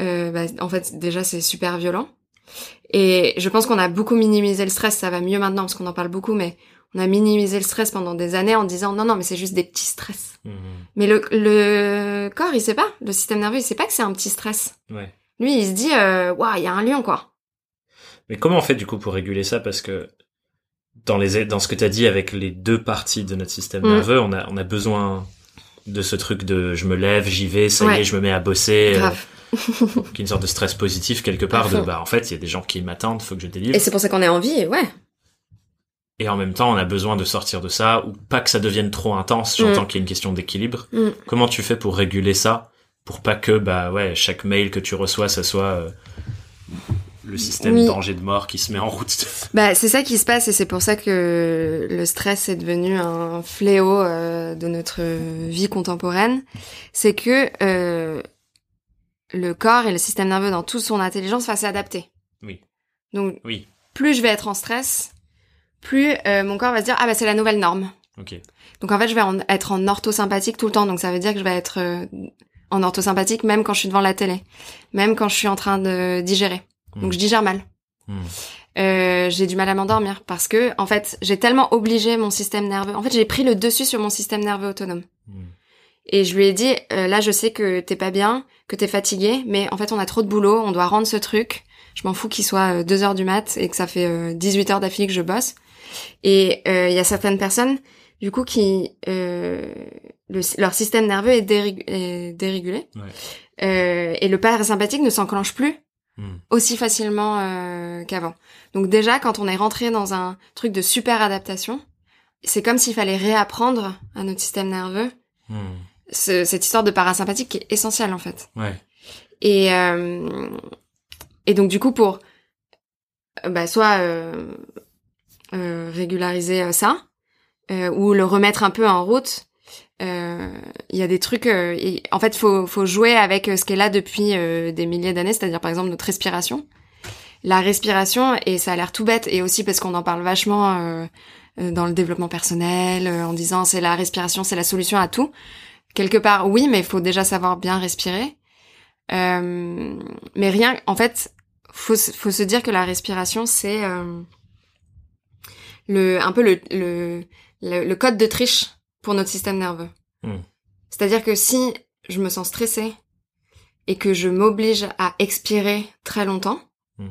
B: Euh, bah, en fait déjà c'est super violent. Et je pense qu'on a beaucoup minimisé le stress, ça va mieux maintenant parce qu'on en parle beaucoup, mais on a minimisé le stress pendant des années en disant non non mais c'est juste des petits stress. Mmh. Mais le, le corps il sait pas, le système nerveux il sait pas que c'est un petit stress.
A: Ouais.
B: Lui il se dit euh, waouh il y a un lion quoi.
A: Mais comment on fait du coup pour réguler ça? Parce que dans les dans ce que tu as dit avec les deux parties de notre système mmh. nerveux on a on a besoin de ce truc de je me lève j'y vais ça y est je me mets à bosser. Euh,
B: Grave.
A: une sorte de stress positif quelque part de bah en fait il y a des gens qui m'attendent faut que je délivre.
B: Et c'est pour ça qu'on est en vie ouais
A: et en même temps on a besoin de sortir de ça ou pas que ça devienne trop intense j'entends mm. qu'il y a une question d'équilibre. Mm. comment tu fais pour réguler ça pour pas que bah ouais chaque mail que tu reçois ça soit euh, le système danger de mort qui se met en route?
B: Bah c'est ça qui se passe et c'est pour ça que le stress est devenu un fléau euh, de notre vie contemporaine. C'est que euh, le corps et le système nerveux dans toute son intelligence va s'adapter.
A: Oui.
B: Donc
A: oui.
B: plus je vais être en stress plus euh, mon corps va se dire ah bah c'est la nouvelle norme.
A: Okay.
B: Donc en fait je vais être en orthosympathique tout le temps. Donc ça veut dire que je vais être euh, en orthosympathique même quand je suis devant la télé, même quand je suis en train de digérer. Donc hmm. je digère mal. Hmm. Euh, j'ai du mal à m'endormir parce que en fait j'ai tellement obligé mon système nerveux. En fait j'ai pris le dessus sur mon système nerveux autonome. Hmm. Et je lui ai dit euh, là je sais que t'es pas bien, que t'es fatigué, mais en fait on a trop de boulot, on doit rendre ce truc. Je m'en fous qu'il soit 2 heures du mat et que ça fait 18 heures d'affilée que je bosse. Et euh, il y a certaines personnes, du coup, qui euh, leur système nerveux est, dérégulé. Euh, et le parasympathique ne s'enclenche plus hmm. aussi facilement qu'avant. Donc déjà, quand on est rentré dans un truc de super adaptation, c'est comme s'il fallait réapprendre à notre système nerveux hmm. cette histoire de parasympathique qui est essentielle en fait.
A: Ouais.
B: Et et donc du coup pour bah soit euh, régulariser euh, ça euh, ou le remettre un peu en route. Il y a des trucs. en fait, faut faut jouer avec ce est là depuis des milliers d'années, c'est-à-dire par exemple notre respiration. La respiration et ça a l'air tout bête et aussi parce qu'on en parle vachement dans le développement personnel en disant c'est la respiration, c'est la solution à tout. Quelque part, oui, mais il faut déjà savoir bien respirer. Euh, mais rien, en fait, faut faut se dire que la respiration c'est euh, le un peu le, le, le, code de triche pour notre système nerveux. Hmm. C'est-à-dire que si je me sens stressée et que je m'oblige à expirer très longtemps, hmm.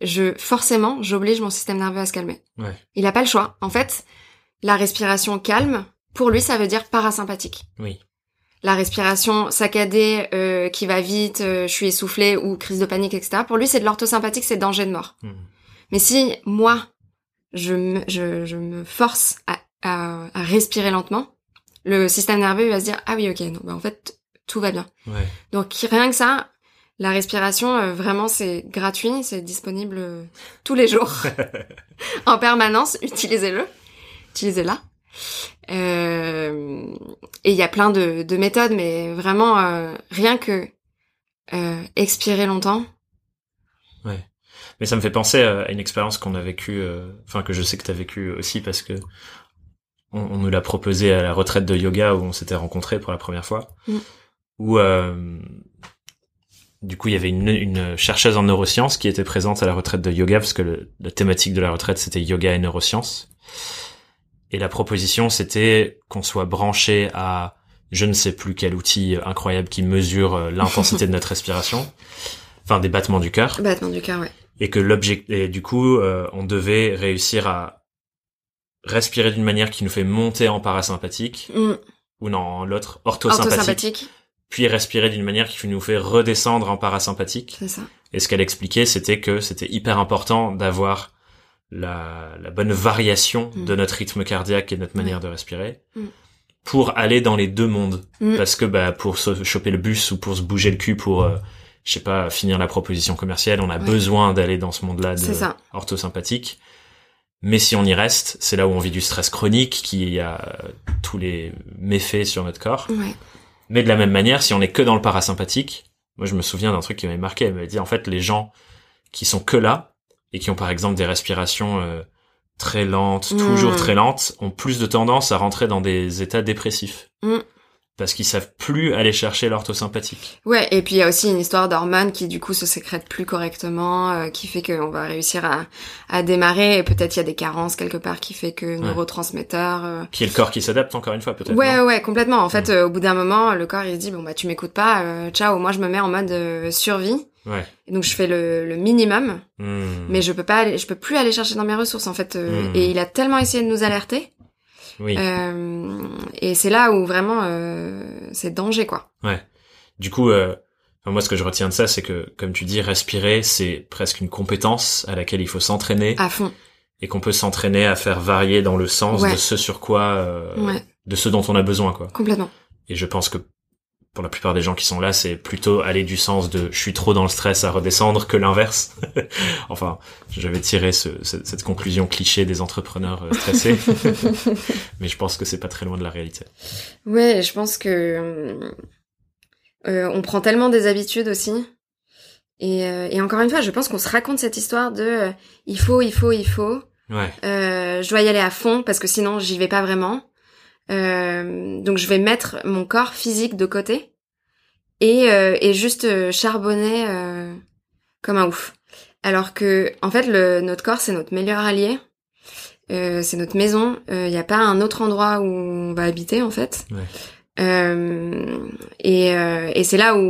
B: je forcément j'oblige mon système nerveux à se calmer.
A: Ouais.
B: Il a pas le choix. En fait, la respiration calme, pour lui, ça veut dire parasympathique.
A: Oui.
B: La respiration saccadée, euh, qui va vite, euh, je suis essoufflée ou crise de panique, etc. Pour lui, c'est de l'orthosympathique, c'est danger de mort. Hmm. Mais si moi, je me, je, je me force à, à, à, respirer lentement, le système nerveux va se dire ah oui ok non bah en fait tout va bien.
A: Ouais.
B: Donc rien que ça, la respiration, euh, vraiment, c'est gratuit, c'est disponible euh, tous les jours, en permanence. Utilisez-le, utilisez-la. Euh, et il y a plein de, de méthodes, mais vraiment euh, rien que euh, expirer longtemps.
A: Ouais. Mais ça me fait penser à une expérience qu'on a vécue, euh, enfin que je sais que tu as vécue aussi parce que on, on nous l'a proposé à la retraite de yoga où on s'était rencontrés pour la première fois.
B: Mm.
A: Où euh, du coup il y avait une, une chercheuse en neurosciences qui était présente à la retraite de yoga parce que le- la thématique de la retraite c'était yoga et neurosciences. Et la proposition c'était qu'on soit branché à je ne sais plus quel outil incroyable qui mesure euh, l'intensité de notre respiration, enfin des battements du cœur
B: Battement du cœur, ouais.
A: Et que l'objectif et du coup euh, on devait réussir à respirer d'une manière qui nous fait monter en parasympathique
B: Mm.
A: ou non l'autre orthosympathique,
B: Orthosympathique,
A: puis respirer d'une manière qui nous fait redescendre en parasympathique
B: c'est ça.
A: et ce qu'elle expliquait c'était que c'était hyper important d'avoir la, la bonne variation
B: Mm.
A: de notre rythme cardiaque et de notre manière de respirer
B: Mm.
A: pour aller dans les deux mondes parce que bah pour se choper le bus ou pour se bouger le cul pour euh, je sais pas finir la proposition commerciale on a
B: Ouais.
A: besoin d'aller dans ce monde-là de orthosympathique mais si on y reste c'est là où on vit du stress chronique qui a tous les méfaits sur notre corps
B: Ouais.
A: mais de la même manière si on est que dans le parasympathique moi je me souviens d'un truc qui m'avait marqué elle m'avait dit en fait les gens qui sont que là et qui ont par exemple des respirations euh, très lentes,
B: Mm.
A: toujours très lentes, ont plus de tendance à rentrer dans des états dépressifs.
B: Mm.
A: Parce qu'ils savent plus aller chercher l'orthosympathique.
B: Ouais, et puis il y a aussi une histoire d'hormones qui du coup se sécrètent plus correctement, euh, qui fait qu'on va réussir à, à démarrer, et peut-être il y a des carences quelque part qui fait que neurotransmetteurs... euh,
A: Qui est le corps qui s'adapte encore une fois peut-être.
B: Ouais, ouais, complètement. En fait, euh, au bout d'un moment, le corps il se dit bon bah tu m'écoutes pas, euh, ciao. Moi je me mets en mode euh, survie,
A: Ouais.
B: et donc je fais le, le minimum,
A: Hmm.
B: mais je peux pas, aller, je peux plus aller chercher dans mes ressources en fait. euh,
A: Mm.
B: Et il a tellement essayé de nous alerter,
A: Oui.
B: euh, et c'est là où vraiment euh, c'est danger quoi.
A: Du coup, euh, enfin, moi ce que je retiens de ça, c'est que comme tu dis, respirer, c'est presque une compétence à laquelle il faut s'entraîner
B: À fond.
A: et qu'on peut s'entraîner à faire varier dans le sens
B: Ouais.
A: de ce sur quoi, euh,
B: Ouais,
A: de ce dont on a besoin, quoi.
B: complètement.
A: Et je pense que pour la plupart des gens qui sont là, c'est plutôt aller du sens de je suis trop dans le stress à redescendre que l'inverse. enfin, j'avais tiré ce, ce- cette conclusion cliché des entrepreneurs euh, stressés, mais je pense que c'est pas très loin de la réalité.
B: Ouais, je pense que euh, on prend tellement des habitudes aussi. Et, euh, et encore une fois, je pense qu'on se raconte cette histoire de euh, il faut, il faut, il faut.
A: Ouais,
B: Euh, je dois y aller à fond parce que sinon j'y vais pas vraiment. Euh, donc je vais mettre mon corps physique de côté et, euh, et juste euh, charbonner euh, comme un ouf. Alors que en fait le, notre corps c'est notre meilleur allié. Euh, c'est notre maison. Il n'y a pas un autre endroit où on va habiter en fait.
A: Ouais.
B: Euh, et euh, et c'est là où,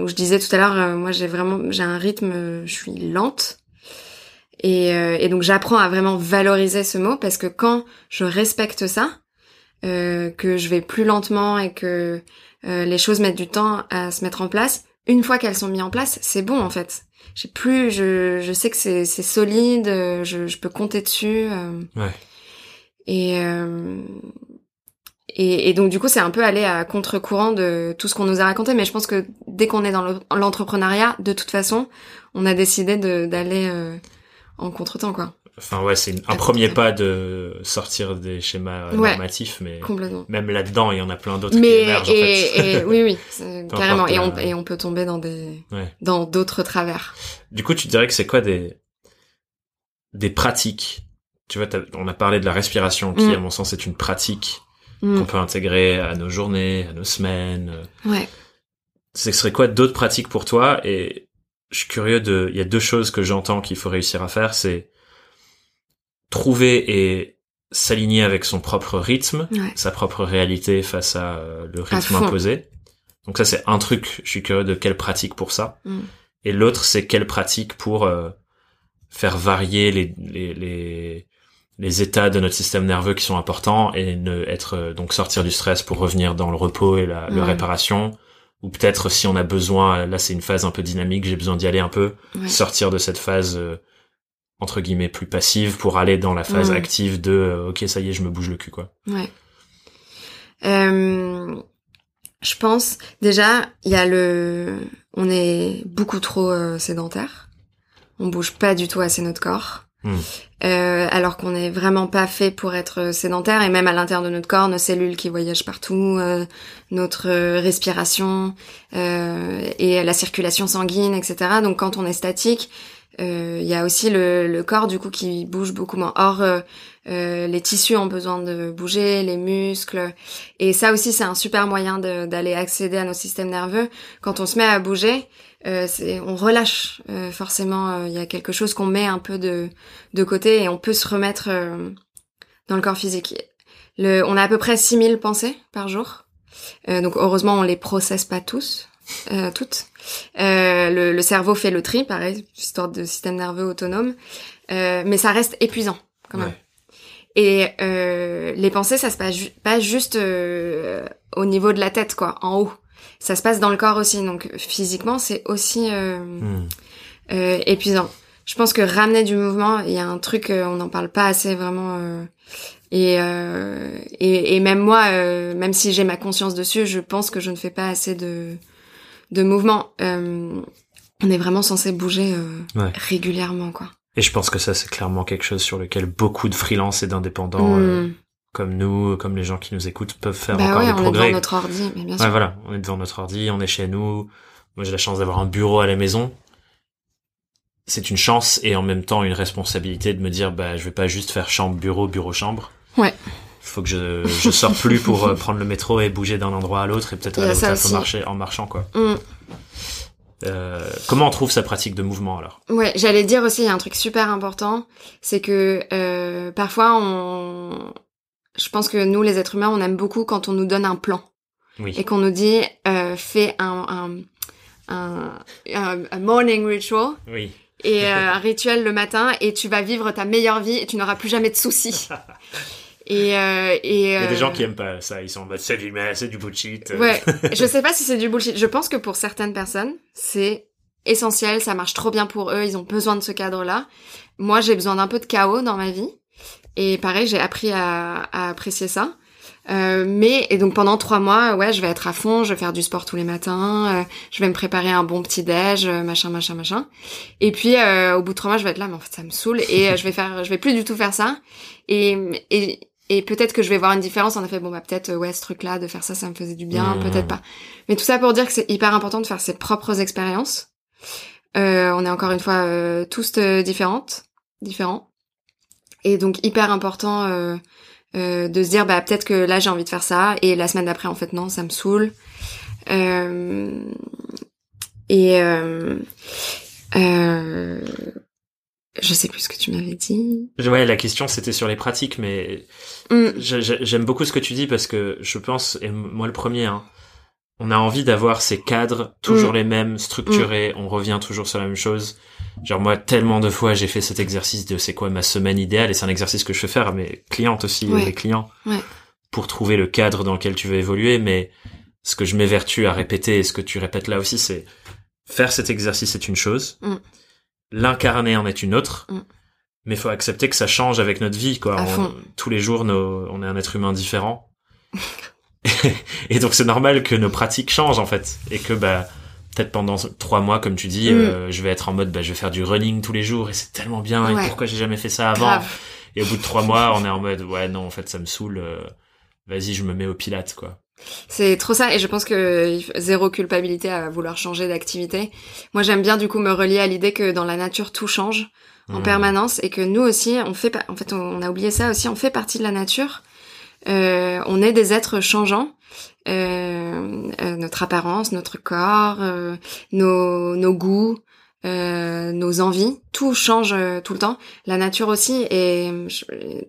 B: où je disais tout à l'heure, euh, moi j'ai vraiment j'ai un rythme, euh, je suis lente. Et, euh, et donc j'apprends à vraiment valoriser ce mot parce que quand je respecte ça, euh, que je vais plus lentement et que euh, les choses mettent du temps à se mettre en place, une fois qu'elles sont mises en place, c'est bon en fait. J'ai plus, je, je sais que c'est solide, je, je peux compter dessus. euh,
A: ouais,
B: et, euh, et, et donc du coup, c'est un peu aller à contre-courant de tout ce qu'on nous a raconté. Mais je pense que dès qu'on est dans le- l'entrepreneuriat, de toute façon, on a décidé de- d'aller euh, en contre-temps, quoi.
A: Enfin ouais, c'est un premier pas de sortir des schémas euh,
B: Ouais.
A: normatifs, mais même là-dedans, il y en a plein d'autres qui émergent
B: et,
A: en fait.
B: et- oui, oui, c'est- carrément.
A: importe,
B: Et on,
A: euh,
B: et on peut tomber dans des
A: Ouais.
B: dans d'autres travers.
A: Du coup, tu dirais que c'est quoi des des pratiques? Tu vois, on a parlé de la respiration, qui
B: Mm.
A: à mon sens est une pratique
B: Mm.
A: qu'on peut intégrer à nos journées, à nos semaines.
B: Ouais.
A: Ce serait quoi d'autres pratiques pour toi? Et je suis curieux de. Il y a deux choses que j'entends qu'il faut réussir à faire, c'est trouver et s'aligner avec son propre rythme,
B: Ouais.
A: sa propre réalité face à euh, le rythme imposé. Donc ça, c'est un truc. Je suis curieux de quelle pratique pour ça.
B: Mm.
A: Et l'autre, c'est quelle pratique pour euh, faire varier les, les, les, les états de notre système nerveux qui sont importants et ne être euh, donc sortir du stress pour revenir dans le repos et la, réparation. Ou peut-être si on a besoin, là c'est une phase un peu dynamique, j'ai besoin d'y aller un peu,
B: Ouais.
A: sortir de cette phase entre guillemets plus passive pour aller dans la phase
B: Mm.
A: active de euh, ok ça y est je me bouge le cul quoi.
B: Ouais. Euh, Je pense déjà, il y a le, on est beaucoup trop euh, sédentaire. On bouge pas du tout assez notre corps.
A: Hmm.
B: Euh, alors qu'on n'est vraiment pas fait pour être sédentaire et même à l'intérieur de notre corps, nos cellules qui voyagent partout, notre respiration et la circulation sanguine, etc. Donc quand on est statique, il y a aussi le, le, corps du coup qui bouge beaucoup moins. Or, les tissus ont besoin de bouger, les muscles, et ça aussi c'est un super moyen d'aller accéder à nos systèmes nerveux. Quand on se met à bouger, euh, on relâche euh, forcément. Il y a quelque chose qu'on met un peu de, de côté et on peut se remettre euh, dans le corps physique. Le, on a à peu près 6000 pensées par jour. donc heureusement, on les processe pas tous, toutes. Le, le, cerveau fait le tri, pareil, histoire de système nerveux autonome. mais ça reste épuisant quand même. Et les pensées, ça se passe pas juste au niveau de la tête, quoi, en haut ça se passe dans le corps aussi. Donc physiquement, c'est aussi euh,
A: hmm.
B: euh, épuisant. Je pense que ramener du mouvement, il y a un truc, euh, on n'en parle pas assez vraiment. Euh, et, euh, et, et même moi, même si j'ai ma conscience dessus, je pense que je ne fais pas assez de de mouvement. on est vraiment censé bouger régulièrement, quoi.
A: Et je pense que ça, c'est clairement quelque chose sur lequel beaucoup de freelance et d'indépendants
B: hmm
A: comme nous, comme les gens qui nous écoutent peuvent faire
B: bah
A: encore
B: ouais,
A: des
B: on
A: progrès.
B: est devant notre ordi, mais bien sûr.
A: Ouais, voilà, on est devant notre ordi, on est chez nous. Moi, j'ai la chance d'avoir un bureau à la maison. C'est une chance et en même temps une responsabilité de me dire, bah, je vais pas juste faire chambre, bureau, bureau, chambre.
B: Ouais.
A: Il faut que je, je sors plus pour euh, prendre le métro et bouger d'un endroit à l'autre et peut-être aller au taf marché en marchant, quoi.
B: Mm.
A: Euh, comment on trouve sa pratique de mouvement alors?
B: Ouais, j'allais dire aussi, il y a un truc super important, c'est que euh, parfois on, je pense que nous, les êtres humains, on aime beaucoup quand on nous donne un plan.
A: Oui.
B: Et qu'on nous dit, euh, fais un, un, un, morning ritual.
A: Oui.
B: Et un rituel le matin, et tu vas vivre ta meilleure vie, et tu n'auras plus jamais de soucis. Et, euh, et
A: Il y a des
B: euh,
A: gens qui aiment pas ça, ils sont en mode c'est du, c'est du bullshit.
B: Ouais, je sais pas si c'est du bullshit. Je pense que pour certaines personnes, c'est essentiel, ça marche trop bien pour eux, ils ont besoin de ce cadre-là. Moi, j'ai besoin d'un peu de chaos dans ma vie. Et pareil, j'ai appris à, à, apprécier ça. Euh, mais et donc pendant trois mois, ouais, je vais être à fond, je vais faire du sport tous les matins, euh, je vais me préparer un bon petit déj, euh, machin, machin, machin. Et puis euh, au bout de trois mois, je vais être là, mais en fait ça me saoule et je vais faire, je vais plus du tout faire ça. Et et, et peut-être que je vais voir une différence. En effet, bon bah peut-être ouais ce truc-là de faire ça, ça me faisait du bien,
A: Mmh.
B: peut-être pas. Mais tout ça pour dire que c'est hyper important de faire ses propres expériences. on est encore une fois tous différentes, différents. Et donc hyper important euh, euh, de se dire bah peut-être que là j'ai envie de faire ça et la semaine d'après en fait non ça me saoule. Euh, et euh, euh, je sais plus ce que tu m'avais dit.
A: Ouais, la question c'était sur les pratiques, mais
B: Mm.
A: j'aime beaucoup ce que tu dis parce que je pense, et moi le premier, hein, on a envie d'avoir ces cadres toujours
B: Mm.
A: les mêmes, structurés, on revient toujours sur la même chose. Genre moi, tellement de fois j'ai fait cet exercice de c'est quoi ma semaine idéale, et c'est un exercice que je fais faire à mes clientes aussi,
B: Ouais.
A: les clients,
B: Ouais.
A: pour trouver le cadre dans lequel tu veux évoluer, mais ce que je m'évertue à répéter, et ce que tu répètes là aussi, c'est faire cet exercice est une chose,
B: Mm.
A: L'incarner en est une autre,
B: Mm.
A: mais faut accepter que ça change avec notre vie, quoi. On- tous les jours, nos, on est un être humain différent. et donc c'est normal que nos pratiques changent en fait, et que bah peut-être pendant trois mois, comme tu dis,
B: Mm.
A: euh, je vais être en mode bah je vais faire du running tous les jours et c'est tellement bien.
B: Ouais.
A: Et pourquoi j'ai jamais fait ça avant
B: Grave.
A: Et au bout de trois mois, on est en mode ouais non en fait ça me saoule. euh, Vas-y, je me mets au pilate quoi.
B: C'est trop ça et je pense que zéro culpabilité à vouloir changer d'activité. Moi j'aime bien du coup me relier à l'idée que dans la nature tout change en
A: Mm.
B: permanence et que nous aussi on fait en fait on a oublié ça aussi on fait partie de la nature Euh, on est des êtres changeants Euh, euh, notre apparence notre corps euh, nos, nos goûts euh, nos envies tout change euh, tout le temps la nature aussi je-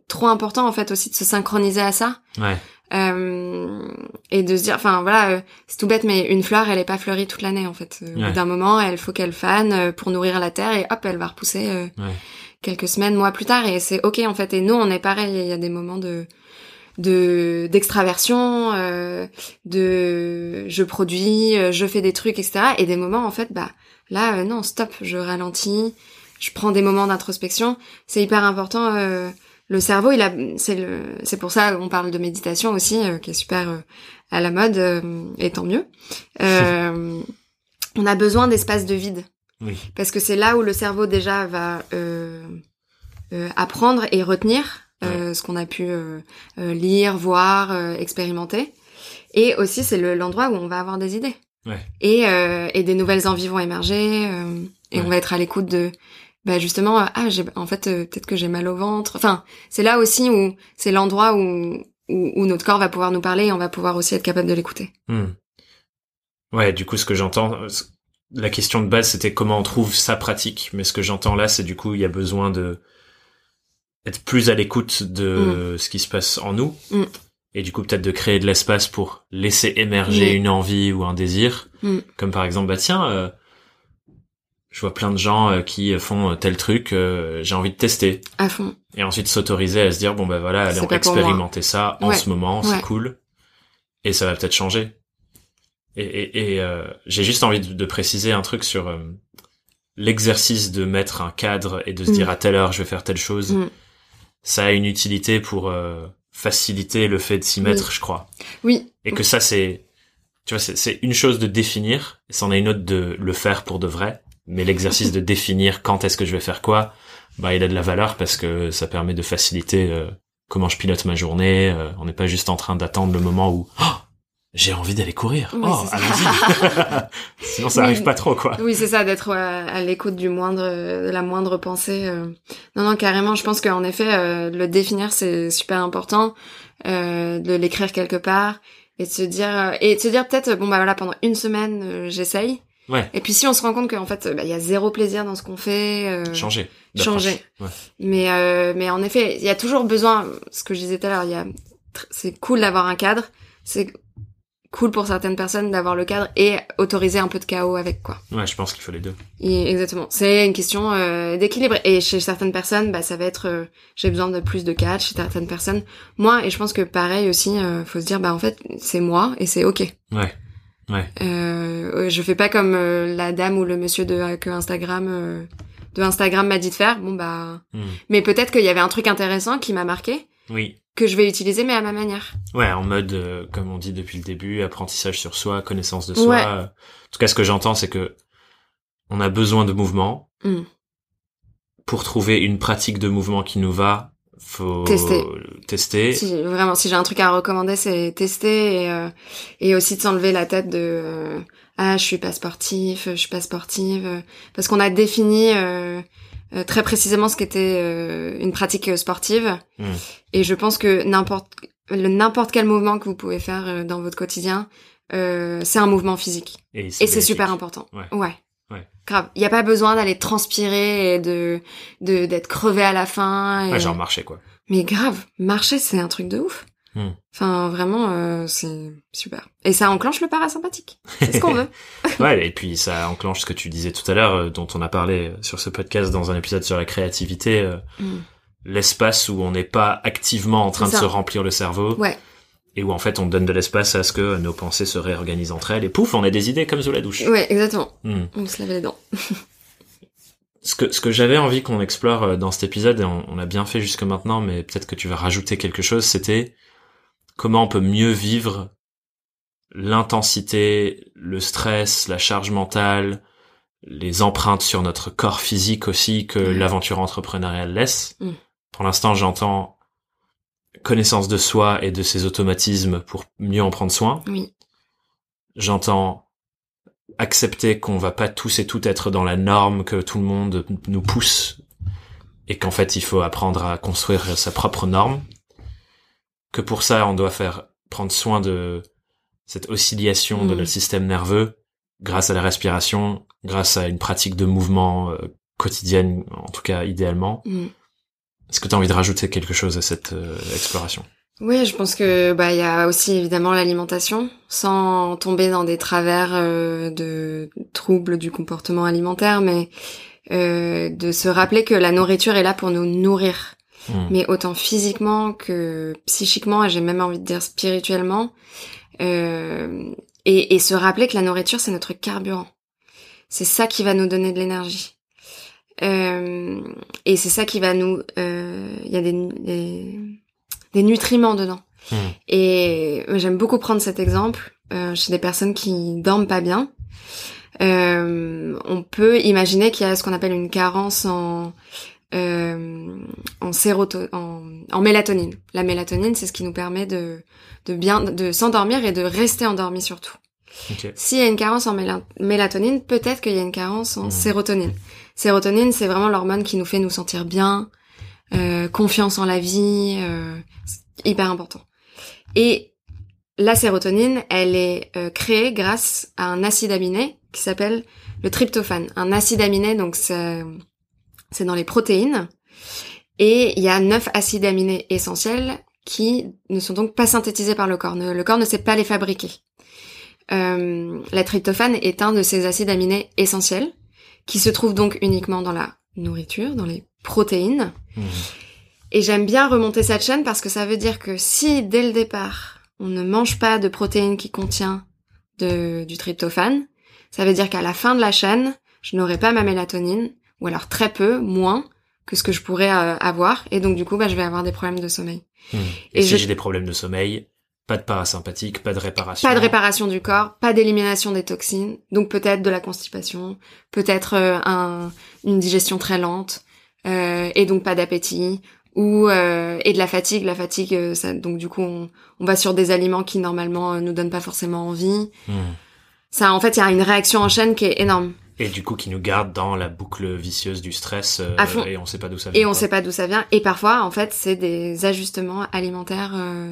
B: trop important en fait aussi de se synchroniser à ça
A: Ouais.
B: Euh, et de se dire enfin voilà euh, c'est tout bête mais une fleur elle est pas fleurie toute l'année en fait. Euh,
A: Ouais.
B: d'un moment elle faut qu'elle fane pour nourrir la terre et hop elle va repousser
A: Ouais.
B: quelques semaines mois plus tard. Et c'est ok en fait. Et nous on est pareil. Il y a des moments de de d'extraversion de je produis je fais des trucs etc et des moments en fait bah là non stop je ralentis je prends des moments d'introspection. C'est hyper important le cerveau il a c'est le c'est pour ça on parle de méditation aussi euh, qui est super euh, à la mode, euh, et tant mieux. Euh, on a besoin d'espaces de vide.
A: Oui.
B: Parce que c'est là où le cerveau déjà va euh, euh, apprendre et retenir euh, ce qu'on a pu lire, voir, euh, expérimenter. Et aussi, c'est le- l'endroit où on va avoir des idées.
A: Ouais.
B: Et, euh, et des nouvelles envies vont émerger. euh, et
A: Ouais.
B: on va être à l'écoute de... Bah justement, euh, ah, j'ai, en fait, euh, peut-être que j'ai mal au ventre. Enfin, c'est là aussi où c'est l'endroit où, où, où notre corps va pouvoir nous parler et on va pouvoir aussi être capable de l'écouter.
A: Hmm. Ouais, du coup, ce que j'entends, euh, la question de base, c'était comment on trouve sa pratique. Mais ce que j'entends là, c'est du coup, il y a besoin de être plus à l'écoute de ce qui se passe en nous.
B: Mm.
A: Et du coup, peut-être de créer de l'espace pour laisser émerger
B: Mm.
A: une envie ou un désir.
B: Mm.
A: Comme par exemple, bah tiens, euh, je vois plein de gens euh, qui font tel truc, euh, j'ai envie de tester.
B: À fond.
A: Et ensuite s'autoriser à se dire, bon bah voilà, allez, on expérimenter ça en
B: Ouais.
A: ce moment, c'est cool. Et ça va peut-être changer. Et, et, et euh, j'ai juste envie de, de préciser un truc sur euh, l'exercice de mettre un cadre et de se
B: Mm.
A: dire à telle heure je vais faire telle chose.
B: Mm.
A: Ça a une utilité pour euh, faciliter le fait de s'y mettre, je crois.
B: Oui.
A: Et que ça c'est, tu vois, c'est- une chose de définir, c'en est une autre de le faire pour de vrai. Mais l'exercice de définir quand est-ce que je vais faire quoi, bah il a de la valeur parce que ça permet de faciliter euh, comment je pilote ma journée. euh, on n'est pas juste en train d'attendre le moment où oh, j'ai envie d'aller courir.
B: Oui,
A: oh, allons-y. Sinon ça
B: Oui.
A: arrive pas trop quoi.
B: Oui, c'est ça, d'être euh, à l'écoute du moindre, de la moindre pensée. euh. Non, non, carrément. Je pense qu'en effet, euh, le définir c'est super important, euh, de l'écrire quelque part et de se dire euh, et de se dire peut-être bon bah voilà pendant une semaine j'essaye.
A: Ouais,
B: Et puis si on se rend compte qu'en fait bah, il y a zéro plaisir dans ce qu'on fait. euh,
A: changer.
B: changer.
A: Ouais.
B: Mais euh, mais en effet, il y a toujours besoin. Ce que je disais tout à l'heure, il y a c'est cool d'avoir un cadre. C'est cool pour certaines personnes d'avoir le cadre et autoriser un peu de chaos avec quoi.
A: Ouais, je pense qu'il faut les deux.
B: Et exactement. C'est une question euh, d'équilibre. Et chez certaines personnes, bah, ça va être euh, j'ai besoin de plus de cadre. Chez certaines personnes, moi. Et je pense que pareil aussi, euh, faut se dire bah en fait c'est moi et c'est ok.
A: Ouais. Ouais.
B: Euh, je fais pas comme euh, la dame ou le monsieur de que Instagram euh, de Instagram m'a dit de faire. Bon bah.
A: Hmm.
B: Mais peut-être qu'il y avait un truc intéressant qui m'a marqué
A: Oui.
B: que je vais utiliser mais à ma manière.
A: Ouais, en mode, euh, comme on dit depuis le début, apprentissage sur soi, connaissance de soi.
B: Ouais.
A: Euh, En tout cas, ce que j'entends, c'est que on a besoin de mouvement.
B: Mm.
A: Pour trouver une pratique de mouvement qui nous va, faut
B: Tester.
A: tester.
B: Si vraiment, si j'ai un truc à recommander, c'est tester et, euh, et aussi de s'enlever la tête de euh, ah je suis pas sportif, je suis pas sportive, parce qu'on a défini euh, euh, très précisément ce qu'était euh, une pratique sportive.
A: Mm.
B: Et je pense que n'importe le n'importe quel mouvement que vous pouvez faire euh, dans votre quotidien, euh, c'est un mouvement physique. Et c'est super important.
A: Ouais.
B: Ouais. Grave. Il y a pas besoin d'aller transpirer et de de d'être crevé à la fin. Et...
A: Ouais, genre marcher, quoi.
B: Mais grave, marcher c'est un truc de ouf.
A: Hmm.
B: Enfin vraiment euh, c'est super. Et ça enclenche le parasympathique. C'est ce qu'on veut.
A: ouais, et puis ça enclenche ce que tu disais tout à l'heure, euh, dont on a parlé sur ce podcast dans un épisode sur la créativité, euh,
B: Mm.
A: l'espace où on n'est pas activement en train de se remplir le cerveau.
B: Ouais.
A: Et où en fait on donne de l'espace à ce que nos pensées se réorganisent entre elles, et pouf, on a des idées comme sous la douche.
B: Ouais, exactement.
A: Hmm.
B: On se lave les dents.
A: Ce que, ce que j'avais envie qu'on explore euh, dans cet épisode, et on, on l'a bien fait jusque maintenant, mais peut-être que tu vas rajouter quelque chose, c'était comment on peut mieux vivre l'intensité, le stress, la charge mentale, les empreintes sur notre corps physique aussi que
B: Mm.
A: l'aventure entrepreneuriale laisse.
B: Mm.
A: Pour l'instant, j'entends connaissance de soi et de ses automatismes pour mieux en prendre soin.
B: Oui.
A: J'entends accepter qu'on va pas tous et toutes être dans la norme, que tout le monde nous pousse, et qu'en fait il faut apprendre à construire sa propre norme. Que pour ça on doit faire prendre soin de cette oscillation de
B: Mm.
A: notre système nerveux grâce à la respiration, grâce à une pratique de mouvement euh, quotidienne, en tout cas idéalement.
B: Mm.
A: Est-ce que tu as envie de rajouter quelque chose à cette euh, exploration?
B: Oui, je pense que bah il y a aussi évidemment l'alimentation, sans tomber dans des travers euh, de troubles du comportement alimentaire, mais euh, de se rappeler que la nourriture est là pour nous nourrir,
A: Hmm.
B: mais autant physiquement que psychiquement, et j'ai même envie de dire spirituellement, euh, et, et se rappeler que la nourriture c'est notre carburant, c'est ça qui va nous donner de l'énergie. Euh, et c'est ça qui va nous... euh, Il y a des, des, des nutriments dedans.
A: Hmm.
B: Et j'aime beaucoup prendre cet exemple euh, chez des personnes qui dorment pas bien. On peut imaginer qu'il y a ce qu'on appelle une carence en euh, en, séroto en, en mélatonine. La mélatonine, c'est ce qui nous permet de, de bien de s'endormir et de rester endormi surtout. S'il y a une carence en méla- mélatonine, peut-être qu'il y a une carence en
A: Mhm.
B: sérotonine. Sérotonine, c'est vraiment l'hormone qui nous fait nous sentir bien, euh, confiance en la vie, euh, hyper important. Et la sérotonine, elle est euh, créée grâce à un acide aminé qui s'appelle le tryptophane. Un acide aminé, donc c'est dans les protéines. Et il y a neuf acides aminés essentiels qui ne sont donc pas synthétisés par le corps. Le corps ne sait pas les fabriquer. Euh, la tryptophane est un de ces acides aminés essentiels qui se trouve donc uniquement dans la nourriture, dans les protéines.
A: Mhm.
B: Et j'aime bien remonter cette chaîne parce que ça veut dire que si dès le départ on ne mange pas de protéines qui contient de, du tryptophane, ça veut dire qu'à la fin de la chaîne, je n'aurai pas ma mélatonine, ou alors très peu, moins que ce que je pourrais euh, avoir, et donc du coup, bah, je vais avoir des problèmes de sommeil.
A: Mhm.
B: Et
A: Et, si
B: je-
A: j'ai des problèmes de sommeil, pas de parasympathique, pas de réparation.
B: Pas de réparation du corps, pas d'élimination des toxines, donc peut-être de la constipation, peut-être euh, un, une digestion très lente, euh, et donc pas d'appétit, ou euh, et de la fatigue. La fatigue, euh, ça, donc du coup, on, on va sur des aliments qui normalement euh, nous donnent pas forcément envie.
A: Mhm.
B: Ça, en fait, il y a une réaction en chaîne qui est énorme,
A: Et du coup, qui nous garde dans la boucle vicieuse du stress, euh,
B: À fond.
A: et on sait pas d'où ça vient.
B: et on
A: quoi.
B: sait pas d'où ça vient. Et parfois, en fait, c'est des ajustements alimentaires euh,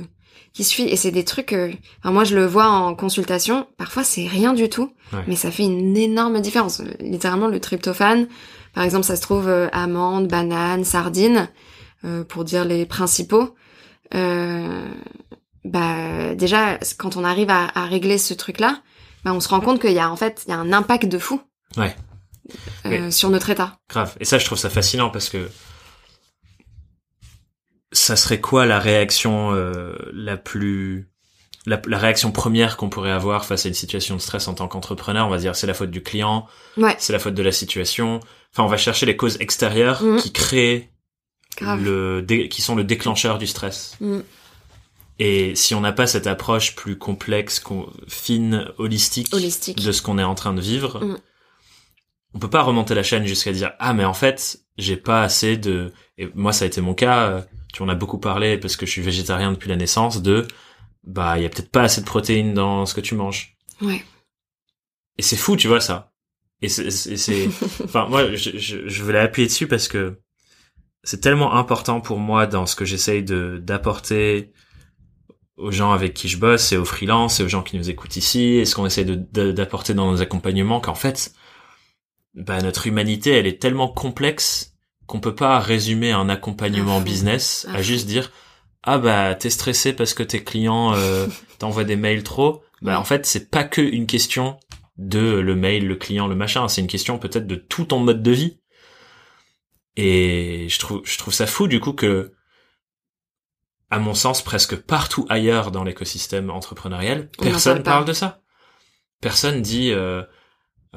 B: qui suivent, et c'est des trucs. euh, enfin, moi, je le vois en consultation. Parfois, c'est rien du tout.
A: Ouais.
B: Mais ça fait une énorme différence. Littéralement, le tryptophane, par exemple, ça se trouve euh, amandes, bananes, sardines, euh, pour dire les principaux. Bah déjà, quand on arrive à, à régler ce truc-là, bah, on se rend compte qu'il y a en fait il y a un impact de fou
A: Ouais. Mais-
B: sur notre état.
A: Grave. Et ça, je trouve ça fascinant parce que ça serait quoi la réaction euh, la plus la, la réaction première qu'on pourrait avoir face à une situation de stress en tant qu'entrepreneur? On va dire c'est la faute du client,
B: Ouais,
A: c'est la faute de la situation. Enfin, on va chercher les causes extérieures
B: Mhm.
A: qui créent
B: grave.
A: le dé- qui sont le déclencheur du stress.
B: Mm.
A: Et si on n'a pas cette approche plus complexe, fine, holistique,
B: Holistique.
A: de ce qu'on est en train de vivre,
B: Mm.
A: on peut pas remonter la chaîne jusqu'à dire ah mais en fait j'ai pas assez de et moi ça a été mon cas euh, tu en as beaucoup parlé parce que je suis végétarien depuis la naissance de bah il y a peut-être pas assez de protéines dans ce que tu manges
B: Ouais.
A: et c'est fou tu vois ça et c'est enfin moi je, je, je voulais appuyer dessus parce que c'est tellement important pour moi dans ce que j'essaye de d'apporter aux gens avec qui je bosse et aux freelances et aux gens qui nous écoutent ici et ce qu'on essaie de- de- d'apporter dans nos accompagnements qu'en fait bah, notre humanité elle est tellement complexe qu'on peut pas résumer un accompagnement
B: fond.
A: business
B: À
A: à juste dire ah bah t'es stressé parce que tes clients euh, t'envoient des mails trop bah
B: Ouais.
A: en fait c'est pas que une question de le mail le client le machin c'est une question peut-être de tout ton mode de vie. Et je trouve je trouve ça fou du coup que à mon sens presque partout ailleurs dans l'écosystème entrepreneurial
B: On
A: personne
B: parle
A: parle de ça. Personne dit euh,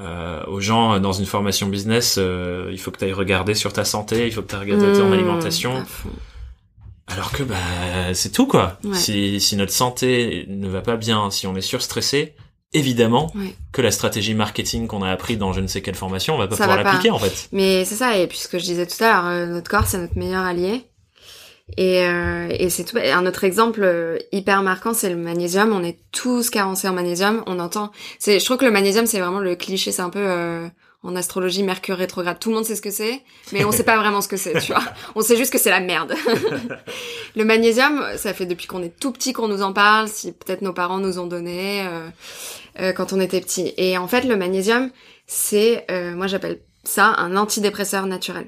A: euh, aux gens dans une formation business euh, il faut que tu ailles regarder sur ta santé il faut que tu ailles regarder ton
B: Mmh,
A: alimentation
B: à fond.
A: alors que bah c'est tout quoi.
B: Ouais.
A: Si si notre santé ne va pas bien, si on est surstressé, évidemment
B: Ouais.
A: que la stratégie marketing qu'on a appris dans je ne sais quelle formation, on va pas
B: Ça
A: pouvoir l'appliquer en fait.
B: Mais c'est ça, et puis ce que je disais tout à l'heure, euh, notre corps c'est notre meilleur allié. Et, euh, et c'est tout. Un autre exemple euh, hyper marquant, c'est le magnésium. On est tous carencés en magnésium. On entend. C'est. Je trouve que le magnésium, c'est vraiment le cliché. C'est un peu euh, en astrologie Mercure rétrograde. Tout le monde sait ce que c'est, mais on sait pas vraiment ce que c'est. Tu vois. On sait juste que c'est la merde. le magnésium, ça fait depuis qu'on est tout petit qu'on nous en parle. Si peut-être nos parents nous ont donné euh, euh, quand on était petit. Et en fait, le magnésium, c'est, euh, moi j'appelle ça un antidépresseur naturel.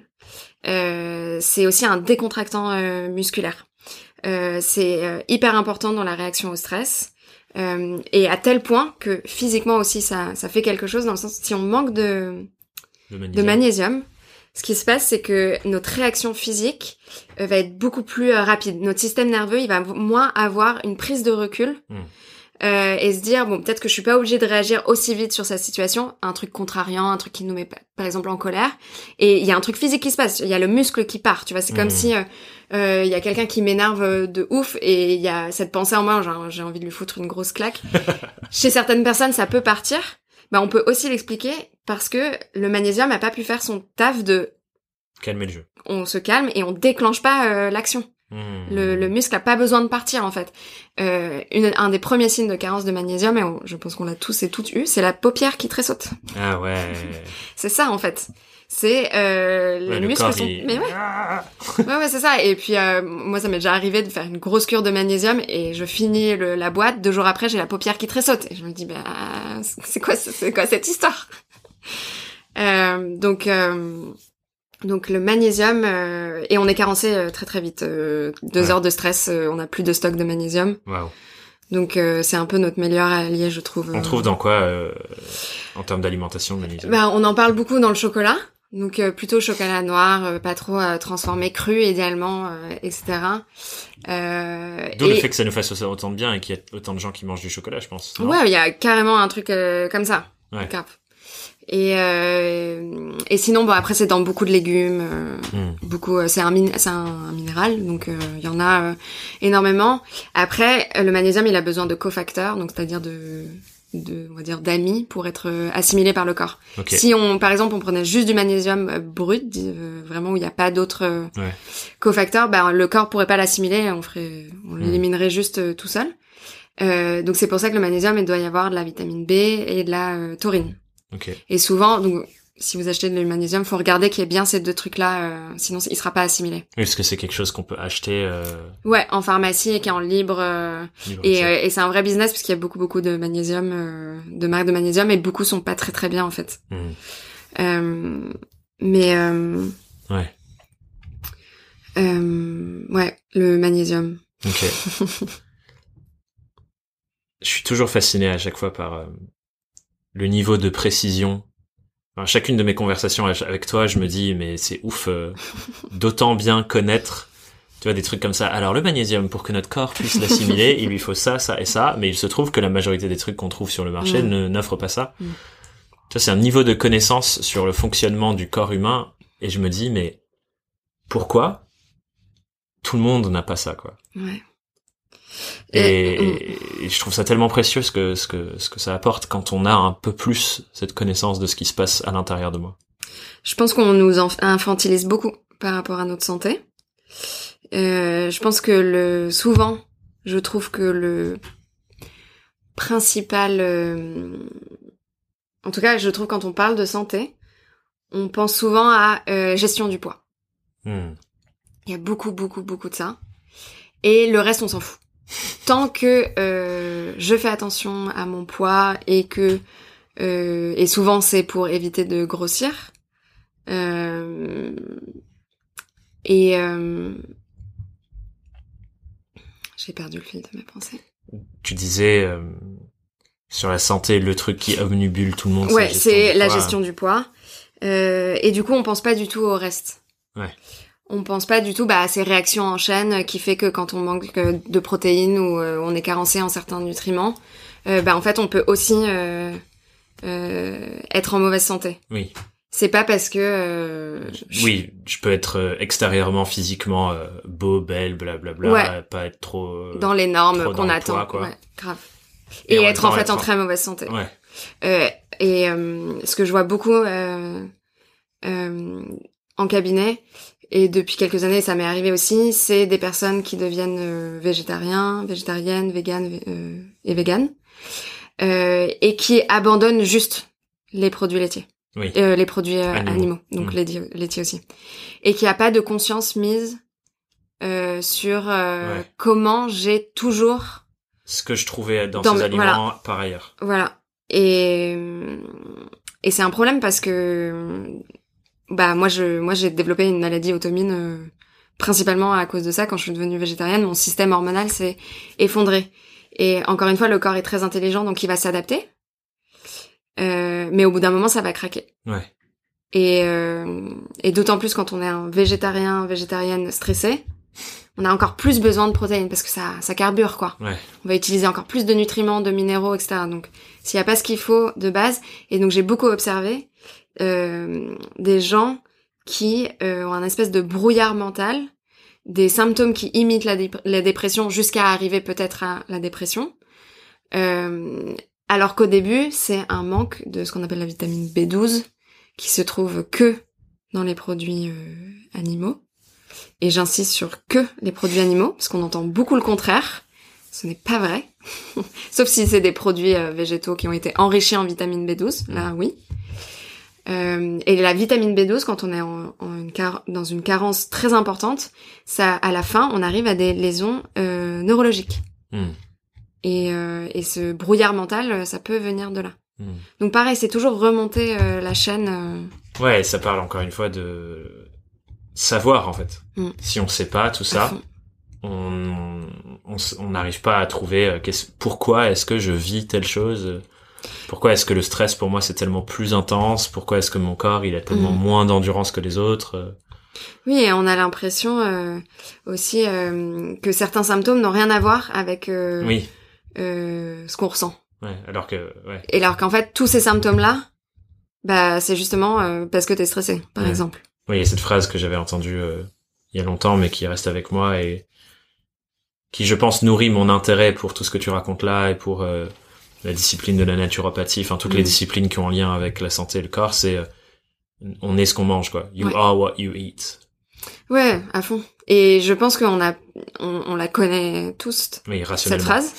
B: Euh, c'est aussi un décontractant euh, musculaire. Euh, c'est euh, hyper important dans la réaction au stress. Euh, et à tel point que physiquement aussi ça, ça fait quelque chose dans le sens si on manque de,
A: magnésium.
B: magnésium, ce qui se passe c'est que notre réaction physique euh, va être beaucoup plus rapide. Notre système nerveux il va moins avoir une prise de recul
A: Mm.
B: Euh, et se dire bon peut-être que je suis pas obligée de réagir aussi vite sur sa situation, un truc contrariant, un truc qui nous met par exemple en colère. Et il y a un truc physique qui se passe, il y a le muscle qui part, tu vois. C'est comme
A: Mhm.
B: si euh, euh, il y a quelqu'un qui m'énerve de ouf et il y a cette pensée en moi, genre, j'ai envie de lui foutre une grosse claque. Chez certaines personnes, ça peut partir. Bah, on peut aussi l'expliquer parce que le magnésium a pas pu faire son taf de
A: Calmer le jeu.
B: on se calme et on déclenche pas euh, l'action.
A: Hmm.
B: Le, le muscle a pas besoin de partir en fait. Euh, une- un des premiers signes de carence de magnésium, et on- je pense qu'on l'a tous et toutes eu, c'est la paupière qui tressaute.
A: Ah ouais.
B: C'est ça en fait. C'est euh, les
A: Ouais, le
B: muscles sont.
A: il-
B: Mais ouais,
A: Ah.
B: ouais, ouais, c'est ça. Et puis euh, moi, ça m'est déjà arrivé de faire une grosse cure de magnésium et je finis le- la boîte. Deux jours après, j'ai la paupière qui tressaute et je me dis, bah, c'est quoi, c'est quoi cette histoire? Euh, Donc. Donc le magnésium euh, et on est carencé euh, très très vite. Euh, deux
A: Ouais.
B: heures de stress, euh, on a plus de stock de magnésium.
A: Waouh.
B: Donc euh, c'est un peu notre meilleur allié, je trouve.
A: On trouve dans quoi euh, en termes d'alimentation le magnésium?
B: Bah, on en parle beaucoup dans le chocolat. Donc euh, plutôt chocolat noir, euh, pas trop transformé, cru idéalement, euh, etc. Euh,
A: D'où le
B: et-
A: fait que ça nous fasse autant de bien et qu'il y ait autant de gens qui mangent du chocolat, je pense.
B: Ouais, il y a carrément un truc euh, comme ça.
A: Ouais.
B: Et euh, et sinon bon après c'est dans beaucoup de légumes, euh,
A: Hmm.
B: beaucoup euh, c'est un min- un, un minéral donc euh, il y en a euh, énormément. Après euh, le magnésium il a besoin de cofacteurs donc c'est-à-dire de de on va dire d'amis pour être assimilé par le corps.
A: Ok.
B: Si on, par exemple, on prenait juste du magnésium brut, euh, vraiment où il n'y a pas d'autres
A: Ouais.
B: cofacteurs, bah, le corps pourrait pas l'assimiler, on ferait, on
A: Hmm.
B: l'éliminerait juste tout seul. Euh, donc c'est pour ça que le magnésium, il doit y avoir de la vitamine B et de la taurine. Et souvent, donc si vous achetez du magnésium, faut regarder qu'il y ait bien ces deux trucs-là, euh, sinon il sera pas assimilé.
A: Parce que c'est quelque chose qu'on peut acheter. Euh,
B: Ouais, en pharmacie et qui est en libre. euh,
A: libre
B: et,
A: accès.
B: euh, et c'est un vrai business parce qu'il y a beaucoup beaucoup de magnésium, de marques de magnésium et beaucoup sont pas très très bien en fait.
A: Hmm.
B: Mais
A: Ouais.
B: ouais, le magnésium.
A: Ok. je suis toujours fasciné à chaque fois par le niveau de précision. Enfin, chacune de mes conversations avec toi, je me dis mais c'est ouf euh, d'autant bien connaître tu vois des trucs comme ça. Alors le magnésium pour que notre corps puisse l'assimiler, il lui faut ça, ça et ça, mais il se trouve que la majorité des trucs qu'on trouve sur le marché
B: Mm.
A: ne n'offrent pas ça.
B: Mm.
A: Tu vois, c'est un niveau de connaissance sur le fonctionnement du corps humain et je me dis mais pourquoi tout le monde n'a pas ça quoi?
B: Ouais.
A: Et,
B: mm.
A: et je trouve ça tellement précieux ce que, ce que, ce que ça apporte quand on a un peu plus cette connaissance de ce qui se passe à l'intérieur de moi.
B: Je pense qu'on nous infantilise beaucoup par rapport à notre santé. Euh, je pense que le souvent, je trouve que le principal, euh, en tout cas, je trouve quand on parle de santé, on pense souvent à euh, gestion du poids.
A: Hmm.
B: Il y a beaucoup, beaucoup, beaucoup de ça. Et le reste, on s'en fout. Tant que euh, je fais attention à mon poids et que euh, et souvent c'est pour éviter de grossir. Euh, et j'ai perdu le fil de mes pensées.
A: Tu disais sur la santé, le truc qui omnibule tout le monde.
B: Ouais,
A: la
B: c'est
A: du
B: la gestion du poids. Et du coup, on pense pas du tout au reste.
A: Ouais.
B: On pense pas du tout bah, à ces réactions en chaîne qui fait que quand on manque euh, de protéines ou euh, on est carencé en certains nutriments, euh, bah, en fait, on peut aussi être en mauvaise santé.
A: Oui,
B: C'est pas parce que... je-
A: oui, je peux être extérieurement, physiquement beau, belle, blablabla,
B: Ouais.
A: pas être trop.
B: Dans les normes qu'on attend.
A: poids, quoi.
B: Ouais, grave.
A: Et
B: être en fait en très mauvaise santé.
A: Ouais.
B: Euh, et euh, ce que je vois beaucoup euh, en cabinet, et depuis quelques années ça m'est arrivé aussi, c'est des personnes qui deviennent euh, végétariens, végétariennes, véganes vé- euh, et véganes, euh, et qui abandonnent juste les produits laitiers,
A: Oui.
B: Euh, les produits euh,
A: Animaux.
B: animaux. donc
A: Mm.
B: laitiers, laitiers aussi, et qui a pas de conscience mise euh, sur euh,
A: Ouais.
B: comment j'ai toujours
A: Ce que je trouvais dans,
B: Dans
A: ces aliments
B: voilà.
A: par ailleurs.
B: Voilà. Et et c'est un problème parce que bah moi je moi j'ai développé une maladie automine euh, principalement à cause de ça quand je suis devenue végétarienne, mon système hormonal s'est effondré. Et encore une fois, le corps est très intelligent donc il va s'adapter. Euh, mais au bout d'un moment, ça va craquer.
A: Ouais.
B: Et, euh, et d'autant plus quand on est un végétarien, végétarienne stressé, on a encore plus besoin de protéines parce que ça, ça carbure quoi.
A: Ouais.
B: On va utiliser encore plus de nutriments, de minéraux, etc. Donc, s'il n'y a pas ce qu'il faut de base, et donc j'ai beaucoup observé euh, des gens qui euh, ont un espèce de brouillard mental, des symptômes qui imitent la, dé- la dépression jusqu'à arriver peut-être à la dépression. Euh, alors qu'au début, c'est un manque de ce qu'on appelle la vitamine B12, qui se trouve que dans les produits euh, animaux. Et j'insiste sur que les produits animaux, parce qu'on entend beaucoup le contraire. Ce n'est pas vrai. Sauf si c'est des produits euh, végétaux qui ont été enrichis en vitamine B12. Là, oui. Euh, et la vitamine B12, quand on est en, en une car- dans une carence très importante, ça, à la fin, on arrive à des lésions euh, neurologiques.
A: Hmm.
B: Et, euh, et ce brouillard mental, ça peut venir de là.
A: Hmm.
B: Donc pareil, c'est toujours remonter la chaîne.
A: Ouais, ça parle encore une fois de savoir en fait.
B: Mm.
A: Si on sait pas tout ça, on on s- on n'arrive pas à trouver pourquoi est-ce que je vis telle chose. Pourquoi est-ce que le stress pour moi c'est tellement plus intense? Pourquoi est-ce que mon corps il a tellement
B: Mm.
A: moins d'endurance que les autres?
B: Oui, et on a l'impression euh, aussi euh, que certains symptômes n'ont rien à voir avec euh,
A: Oui,
B: euh, ce qu'on ressent.
A: ouais, alors que ouais.
B: Et alors qu'en fait, tous ces symptômes-là, bah, c'est justement euh, parce que t'es stressé, par
A: Ouais.
B: exemple.
A: Oui, il y a cette phrase que j'avais entendue euh, il y a longtemps, mais qui reste avec moi et qui, je pense, nourrit mon intérêt pour tout ce que tu racontes là et pour euh, la discipline de la naturopathie, enfin toutes les
B: Mm.
A: disciplines qui ont un lien avec la santé et le corps, c'est euh, on est ce qu'on mange, quoi. You
B: Ouais.
A: are what you eat.
B: Ouais, à fond. Et je pense qu'on a, on, on la connaît tous
A: Oui,
B: cette phrase,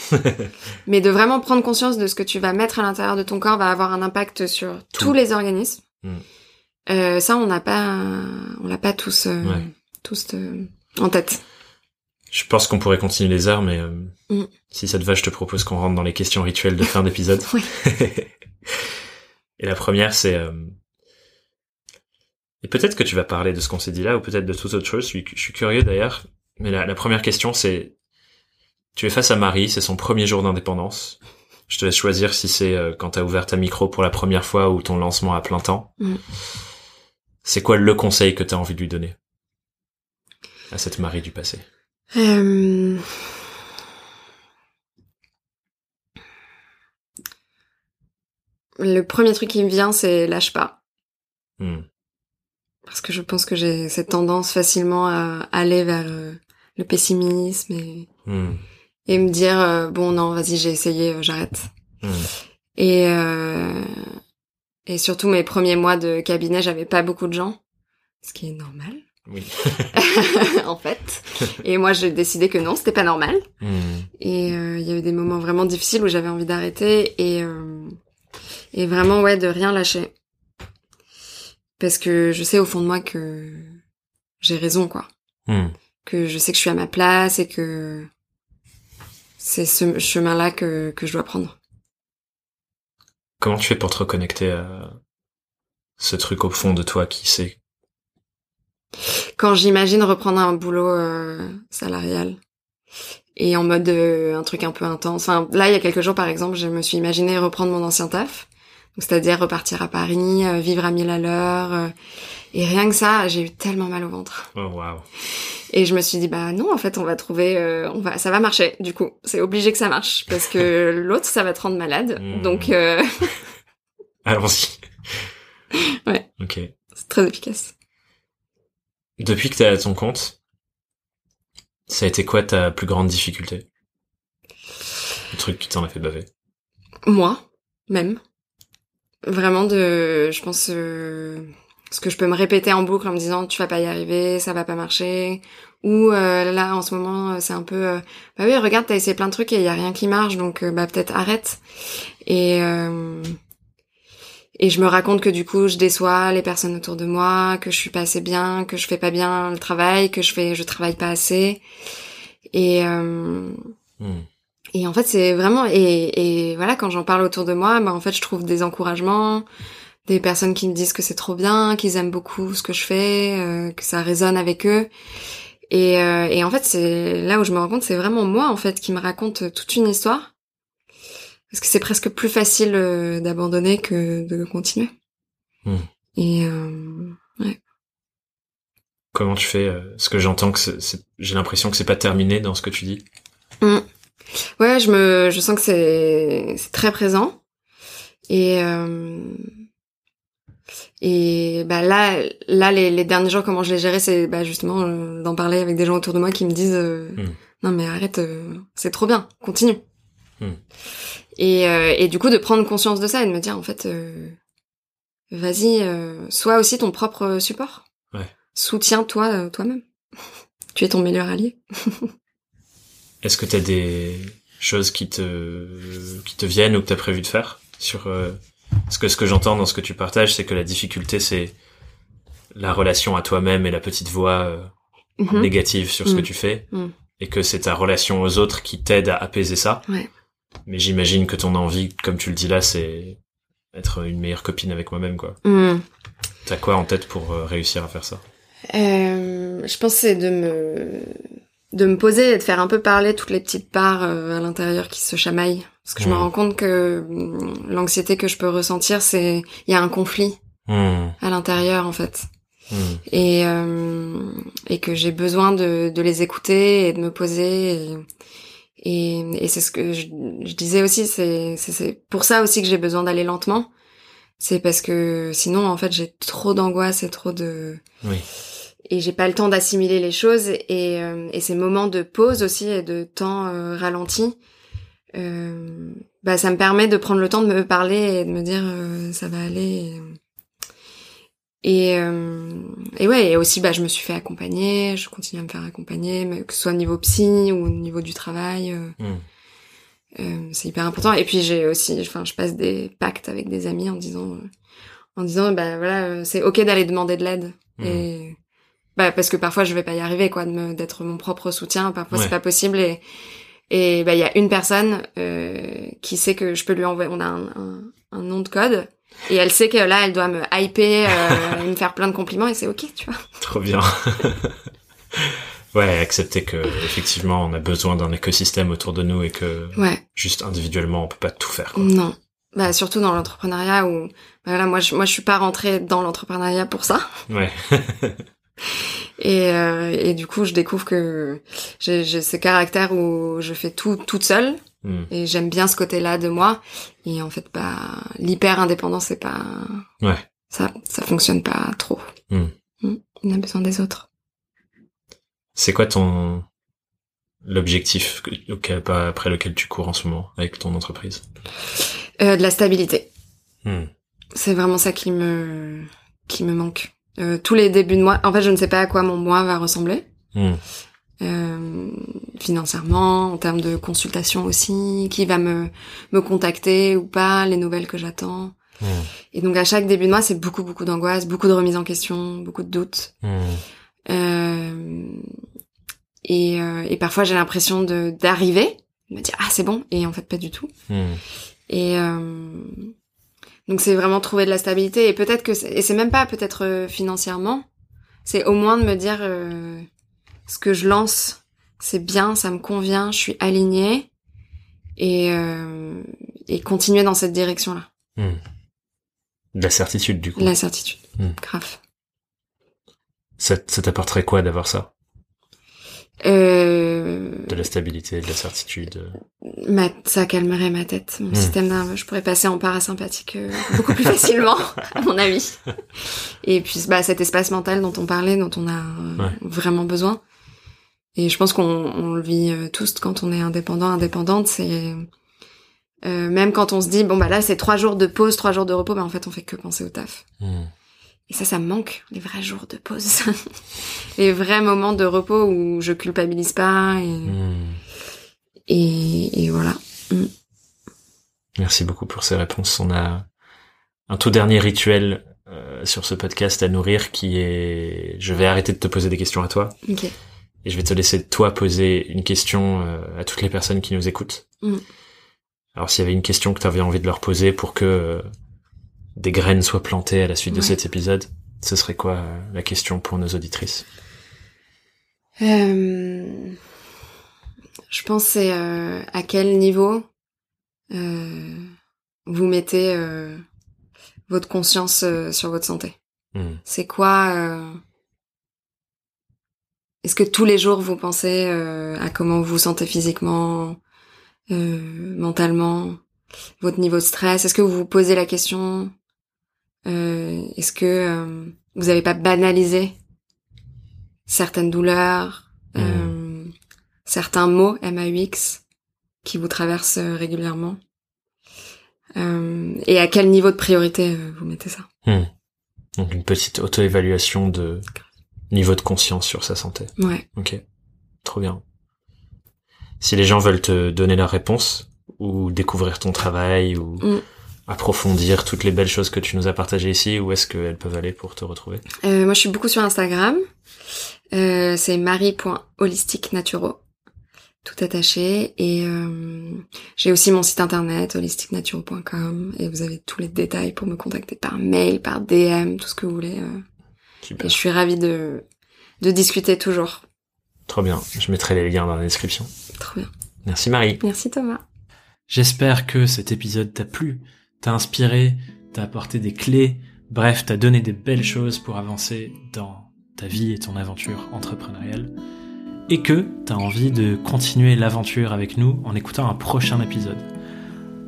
B: mais de vraiment prendre conscience de ce que tu vas mettre à l'intérieur de ton corps va avoir un impact sur
A: Tout.
B: tous les organismes.
A: Mm.
B: Euh, ça, on n'a pas, on l'a pas tous, euh,
A: Ouais.
B: tous euh, en tête.
A: Je pense qu'on pourrait continuer les heures, mais euh,
B: Mm.
A: si ça te va, je te propose qu'on rentre dans les questions rituelles de fin d'épisode. Et la première, c'est... euh, Et peut-être que tu vas parler de ce qu'on s'est dit là, ou peut-être de toute autre chose. Je suis, je suis curieux d'ailleurs. Mais la, la première question, c'est... Tu es face à Marie, c'est son premier jour d'indépendance. Je te laisse choisir si c'est euh, quand t'as ouvert ta micro pour la première fois ou ton lancement à plein temps.
B: Mm.
A: C'est quoi le conseil que t'as envie de lui donner à cette Marie du passé?
B: Euh, Le premier truc qui me vient, c'est lâche pas.
A: Hmm.
B: Parce que je pense que j'ai cette tendance facilement à aller vers euh, le pessimisme et,
A: Hmm.
B: et me dire euh, bon non vas-y j'ai essayé j'arrête.
A: Hmm.
B: Et et surtout mes premiers mois de cabinet j'avais pas beaucoup de gens, ce qui est normal
A: Oui.
B: en fait. Et moi j'ai décidé que non c'était pas normal.
A: Hmm.
B: Et euh, il y a eu des moments vraiment difficiles où j'avais envie d'arrêter et euh, et vraiment ouais de rien lâcher parce que je sais au fond de moi que j'ai raison quoi
A: Hmm.
B: que je sais que je suis à ma place et que c'est ce chemin là que que je dois prendre
A: Comment tu fais pour te reconnecter à ce truc au fond de toi qui sait
B: quand j'imagine reprendre un boulot euh, salarial et en mode euh, un truc un peu intense enfin là il y a quelques jours par exemple je me suis imaginé reprendre mon ancien taf Donc, c'est-à-dire repartir à Paris, euh, vivre à mille à l'heure. euh, et rien que ça, j'ai eu tellement mal au ventre.
A: Oh waouh.
B: Et je me suis dit bah non, en fait, on va trouver, euh, on va, ça va marcher. Du coup, c'est obligé que ça marche parce que l'autre, ça va te rendre malade.
A: Mhm.
B: Donc, euh,
A: Allons-y.
B: Ouais.
A: Ok.
B: c'est très efficace.
A: Depuis que t'es à ton compte, ça a été quoi ta plus grande difficulté? Le truc qui t'en a fait baver?
B: Moi, même. Vraiment de, je pense, euh, ce que je peux me répéter en boucle en me disant tu vas pas y arriver, ça va pas marcher. Ou euh, là, en ce moment, euh, c'est un peu, bah oui, regarde, t'as essayé plein de trucs et y a rien qui marche, donc bah peut-être arrête. Et et je me raconte que du coup, je déçois les personnes autour de moi, que je suis pas assez bien, que je fais pas bien le travail, que je fais, je travaille pas assez. Et euh,
A: Hmm.
B: et en fait, c'est vraiment et, et voilà quand j'en parle autour de moi, bah en fait, je trouve des encouragements, des personnes qui me disent que c'est trop bien, qu'ils aiment beaucoup ce que je fais, euh, que ça résonne avec eux. Et, euh, et en fait, c'est là où je me rends compte, c'est vraiment moi en fait qui me raconte toute une histoire, parce que c'est presque plus facile euh, d'abandonner que de continuer.
A: Hmm.
B: Et euh, ouais.
A: comment tu fais euh, Ce que j'entends que c'est, j'ai l'impression que c'est pas terminé dans ce que tu dis.
B: Mm. Ouais, je me, je sens que c'est, c'est très présent. Et euh, et bah là, là les, les derniers jours, comment je l'ai géré, c'est bah justement d'en parler avec des gens autour de moi qui me disent euh,
A: Mm.
B: non mais arrête, c'est trop bien, continue.
A: Mm.
B: Et euh, et du coup de prendre conscience de ça et de me dire en fait, euh, vas-y, euh, sois aussi ton propre support.
A: Ouais.
B: Soutiens-toi toi-même. tu es ton meilleur allié.
A: Est-ce que t'as des choses qui te qui te viennent ou que t'as prévu de faire sur Parce que ce que j'entends dans ce que tu partages, c'est que la difficulté, c'est la relation à toi-même et la petite voix
B: Mhm.
A: négative sur ce que
B: Mm.
A: tu fais,
B: Mm.
A: et que c'est ta relation aux autres qui t'aide à apaiser ça.
B: Ouais.
A: Mais j'imagine que ton envie, comme tu le dis là, c'est être une meilleure copine avec moi-même, quoi.
B: Mm.
A: T'as quoi en tête pour euh, réussir à faire ça?
B: Euh, je pense c'est de me de me poser et de faire un peu parler toutes les petites parts euh, à l'intérieur qui se chamaillent parce que je me
A: Mhm.
B: rends compte que hum, l'anxiété que je peux ressentir c'est il y a un conflit
A: Hmm,
B: à l'intérieur en fait
A: hmm,
B: et euh, et que j'ai besoin de de les écouter et de me poser et et, et c'est ce que je, je disais aussi c'est pour ça aussi que j'ai besoin d'aller lentement c'est parce que sinon en fait j'ai trop d'angoisse et trop de
A: Oui.
B: et j'ai pas le temps d'assimiler les choses et, euh, et ces moments de pause aussi et de temps euh, ralenti euh, bah ça me permet de prendre le temps de me parler et de me dire euh, ça va aller et euh, et ouais et aussi bah je me suis fait accompagner je continue à me faire accompagner que ce soit au niveau psy ou au niveau du travail euh,
A: hmm.
B: euh, c'est hyper important et puis j'ai aussi enfin je passe des pactes avec des amis en disant euh, en disant bah voilà euh, c'est ok d'aller demander de l'aide
A: Mhm.
B: et bah parce que parfois je vais pas y arriver quoi d'être mon propre soutien parfois
A: Ouais.
B: c'est pas possible et et bah il y a une personne euh, qui sait que je peux lui envoyer on a un, un, un nom de code et elle sait que là elle doit me hyper euh, et me faire plein de compliments et c'est ok tu vois
A: Trop bien. ouais, accepter que effectivement on a besoin d'un écosystème autour de nous et que
B: ouais
A: juste individuellement on peut pas tout faire. Quoi.
B: non bah surtout dans l'entrepreneuriat où bah, voilà moi je moi je suis pas rentrée dans l'entrepreneuriat pour ça
A: Ouais.
B: Et, euh, et du coup, je découvre que j'ai j'ai ce caractère où je fais tout toute seule
A: Hmm.
B: et j'aime bien ce côté-là de moi. Et en fait, bah, l'hyper indépendance, c'est pas
A: Ouais.
B: ça, ça fonctionne pas trop.
A: Hmm.
B: Mm. On a besoin des autres.
A: C'est quoi ton l'objectif que- auquel- après lequel tu cours en ce moment avec ton entreprise?
B: Euh, de la stabilité,
A: Hmm.
B: c'est vraiment ça qui me qui me manque. Euh, tous les débuts de mois, en fait, je ne sais pas à quoi mon mois va ressembler. Euh, financièrement, en termes de consultation aussi, qui va me me contacter ou pas, les nouvelles que j'attends.
A: Hmm.
B: Et donc à chaque début de mois, c'est beaucoup beaucoup d'angoisse, beaucoup de remise en question, beaucoup de doutes.
A: Hmm.
B: Euh, et, euh, et parfois j'ai l'impression de d'arriver, de me dire ah c'est bon, et en fait pas du tout.
A: Hmm.
B: Et euh, donc c'est vraiment trouver de la stabilité et peut-être que et c'est même pas peut-être euh, financièrement, c'est au moins de me dire euh, ce que je lance, c'est bien, ça me convient, je suis alignée et euh, et continuer dans cette direction-là.
A: Hmm. De la certitude du coup.
B: La certitude,
A: Mm.
B: grave.
A: Ça, ça t'apporterait quoi d'avoir ça?
B: Euh,
A: De la stabilité, de la certitude.
B: ma, ça calmerait ma tête, mon
A: Mm.
B: système nerveux. Je pourrais passer en parasympathique euh, beaucoup plus facilement, à mon avis. Et puis, bah, cet espace mental dont on parlait, dont on a euh,
A: Ouais.
B: vraiment besoin. Et je pense qu'on on le vit euh, tous quand on est indépendant, indépendante. C'est euh, même quand on se dit bon bah là c'est trois jours de pause, trois jours de repos, bah en fait on fait que penser au taf.
A: Hmm.
B: Et ça, ça me manque, les vrais jours de pause. les vrais moments de repos où je culpabilise pas et,
A: Hmm.
B: et, et voilà.
A: Merci beaucoup pour ces réponses. On a un tout dernier rituel euh, sur ce podcast à nourrir qui est je vais arrêter de te poser des questions à toi
B: Ok.
A: Et je vais te laisser toi poser une question euh, à toutes les personnes qui nous écoutent.
B: Mm.
A: Alors s'il y avait une question que tu avais envie de leur poser pour que euh, des graines soient plantées à la suite de cet épisode, ce serait quoi euh, la question pour nos auditrices?
B: Euh, je pense c'est euh, à quel niveau euh, vous mettez votre conscience sur votre santé?
A: Hmm.
B: C'est quoi est-ce que tous les jours vous pensez euh, à comment vous vous sentez physiquement, euh, mentalement, votre niveau de stress? Est-ce que vous vous posez la question euh, Est-ce que vous n'avez pas banalisé certaines douleurs, mmh. certains mots MAUX qui vous traversent régulièrement? Et à quel niveau de priorité vous mettez ça?
A: Mmh. Donc une petite auto-évaluation de niveau de conscience sur sa santé.
B: Ouais.
A: Ok. Trop bien. Si les gens veulent te donner leur réponse ou découvrir ton travail ou mm. approfondir toutes les belles choses que tu nous as partagées ici, où est-ce qu'elles peuvent aller pour te retrouver?
B: Euh, Moi, je suis beaucoup sur Instagram. Euh, c'est marie.holisticnaturo tout attaché et euh, j'ai aussi mon site internet holisticnaturo.com et vous avez tous les détails pour me contacter par mail, par DM, tout ce que vous voulez. Euh. Et je suis ravie de, de discuter toujours.
A: Trop bien. Je mettrai les liens dans la description.
B: Trop bien.
A: Merci Marie.
B: Merci Thomas.
A: J'espère que cet épisode t'a plu, t'a inspiré, t'a apporté des clés, bref, t'a donné des belles choses pour avancer dans ta vie et ton aventure entrepreneuriale. Et que t'as envie de continuer l'aventure avec nous en écoutant un prochain épisode.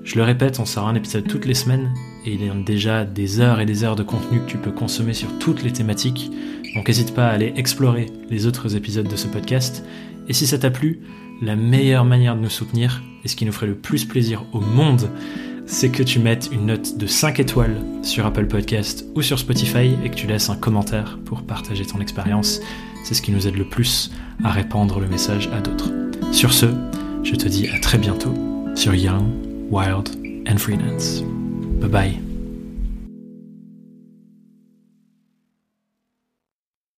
A: Je le répète, on sort un épisode toutes les semaines et il y a déjà des heures et des heures de contenu que tu peux consommer sur toutes les thématiques. Donc n'hésite pas à aller explorer les autres épisodes de ce podcast. Et si ça t'a plu, la meilleure manière de nous soutenir, et ce qui nous ferait le plus plaisir au monde, c'est que tu mettes une note de 5 étoiles sur Apple Podcast ou sur Spotify et que tu laisses un commentaire pour partager ton expérience. C'est ce qui nous aide le plus à répandre le message à d'autres. Sur ce, je te dis à très bientôt sur Young Wild, and Freelance. Bye bye.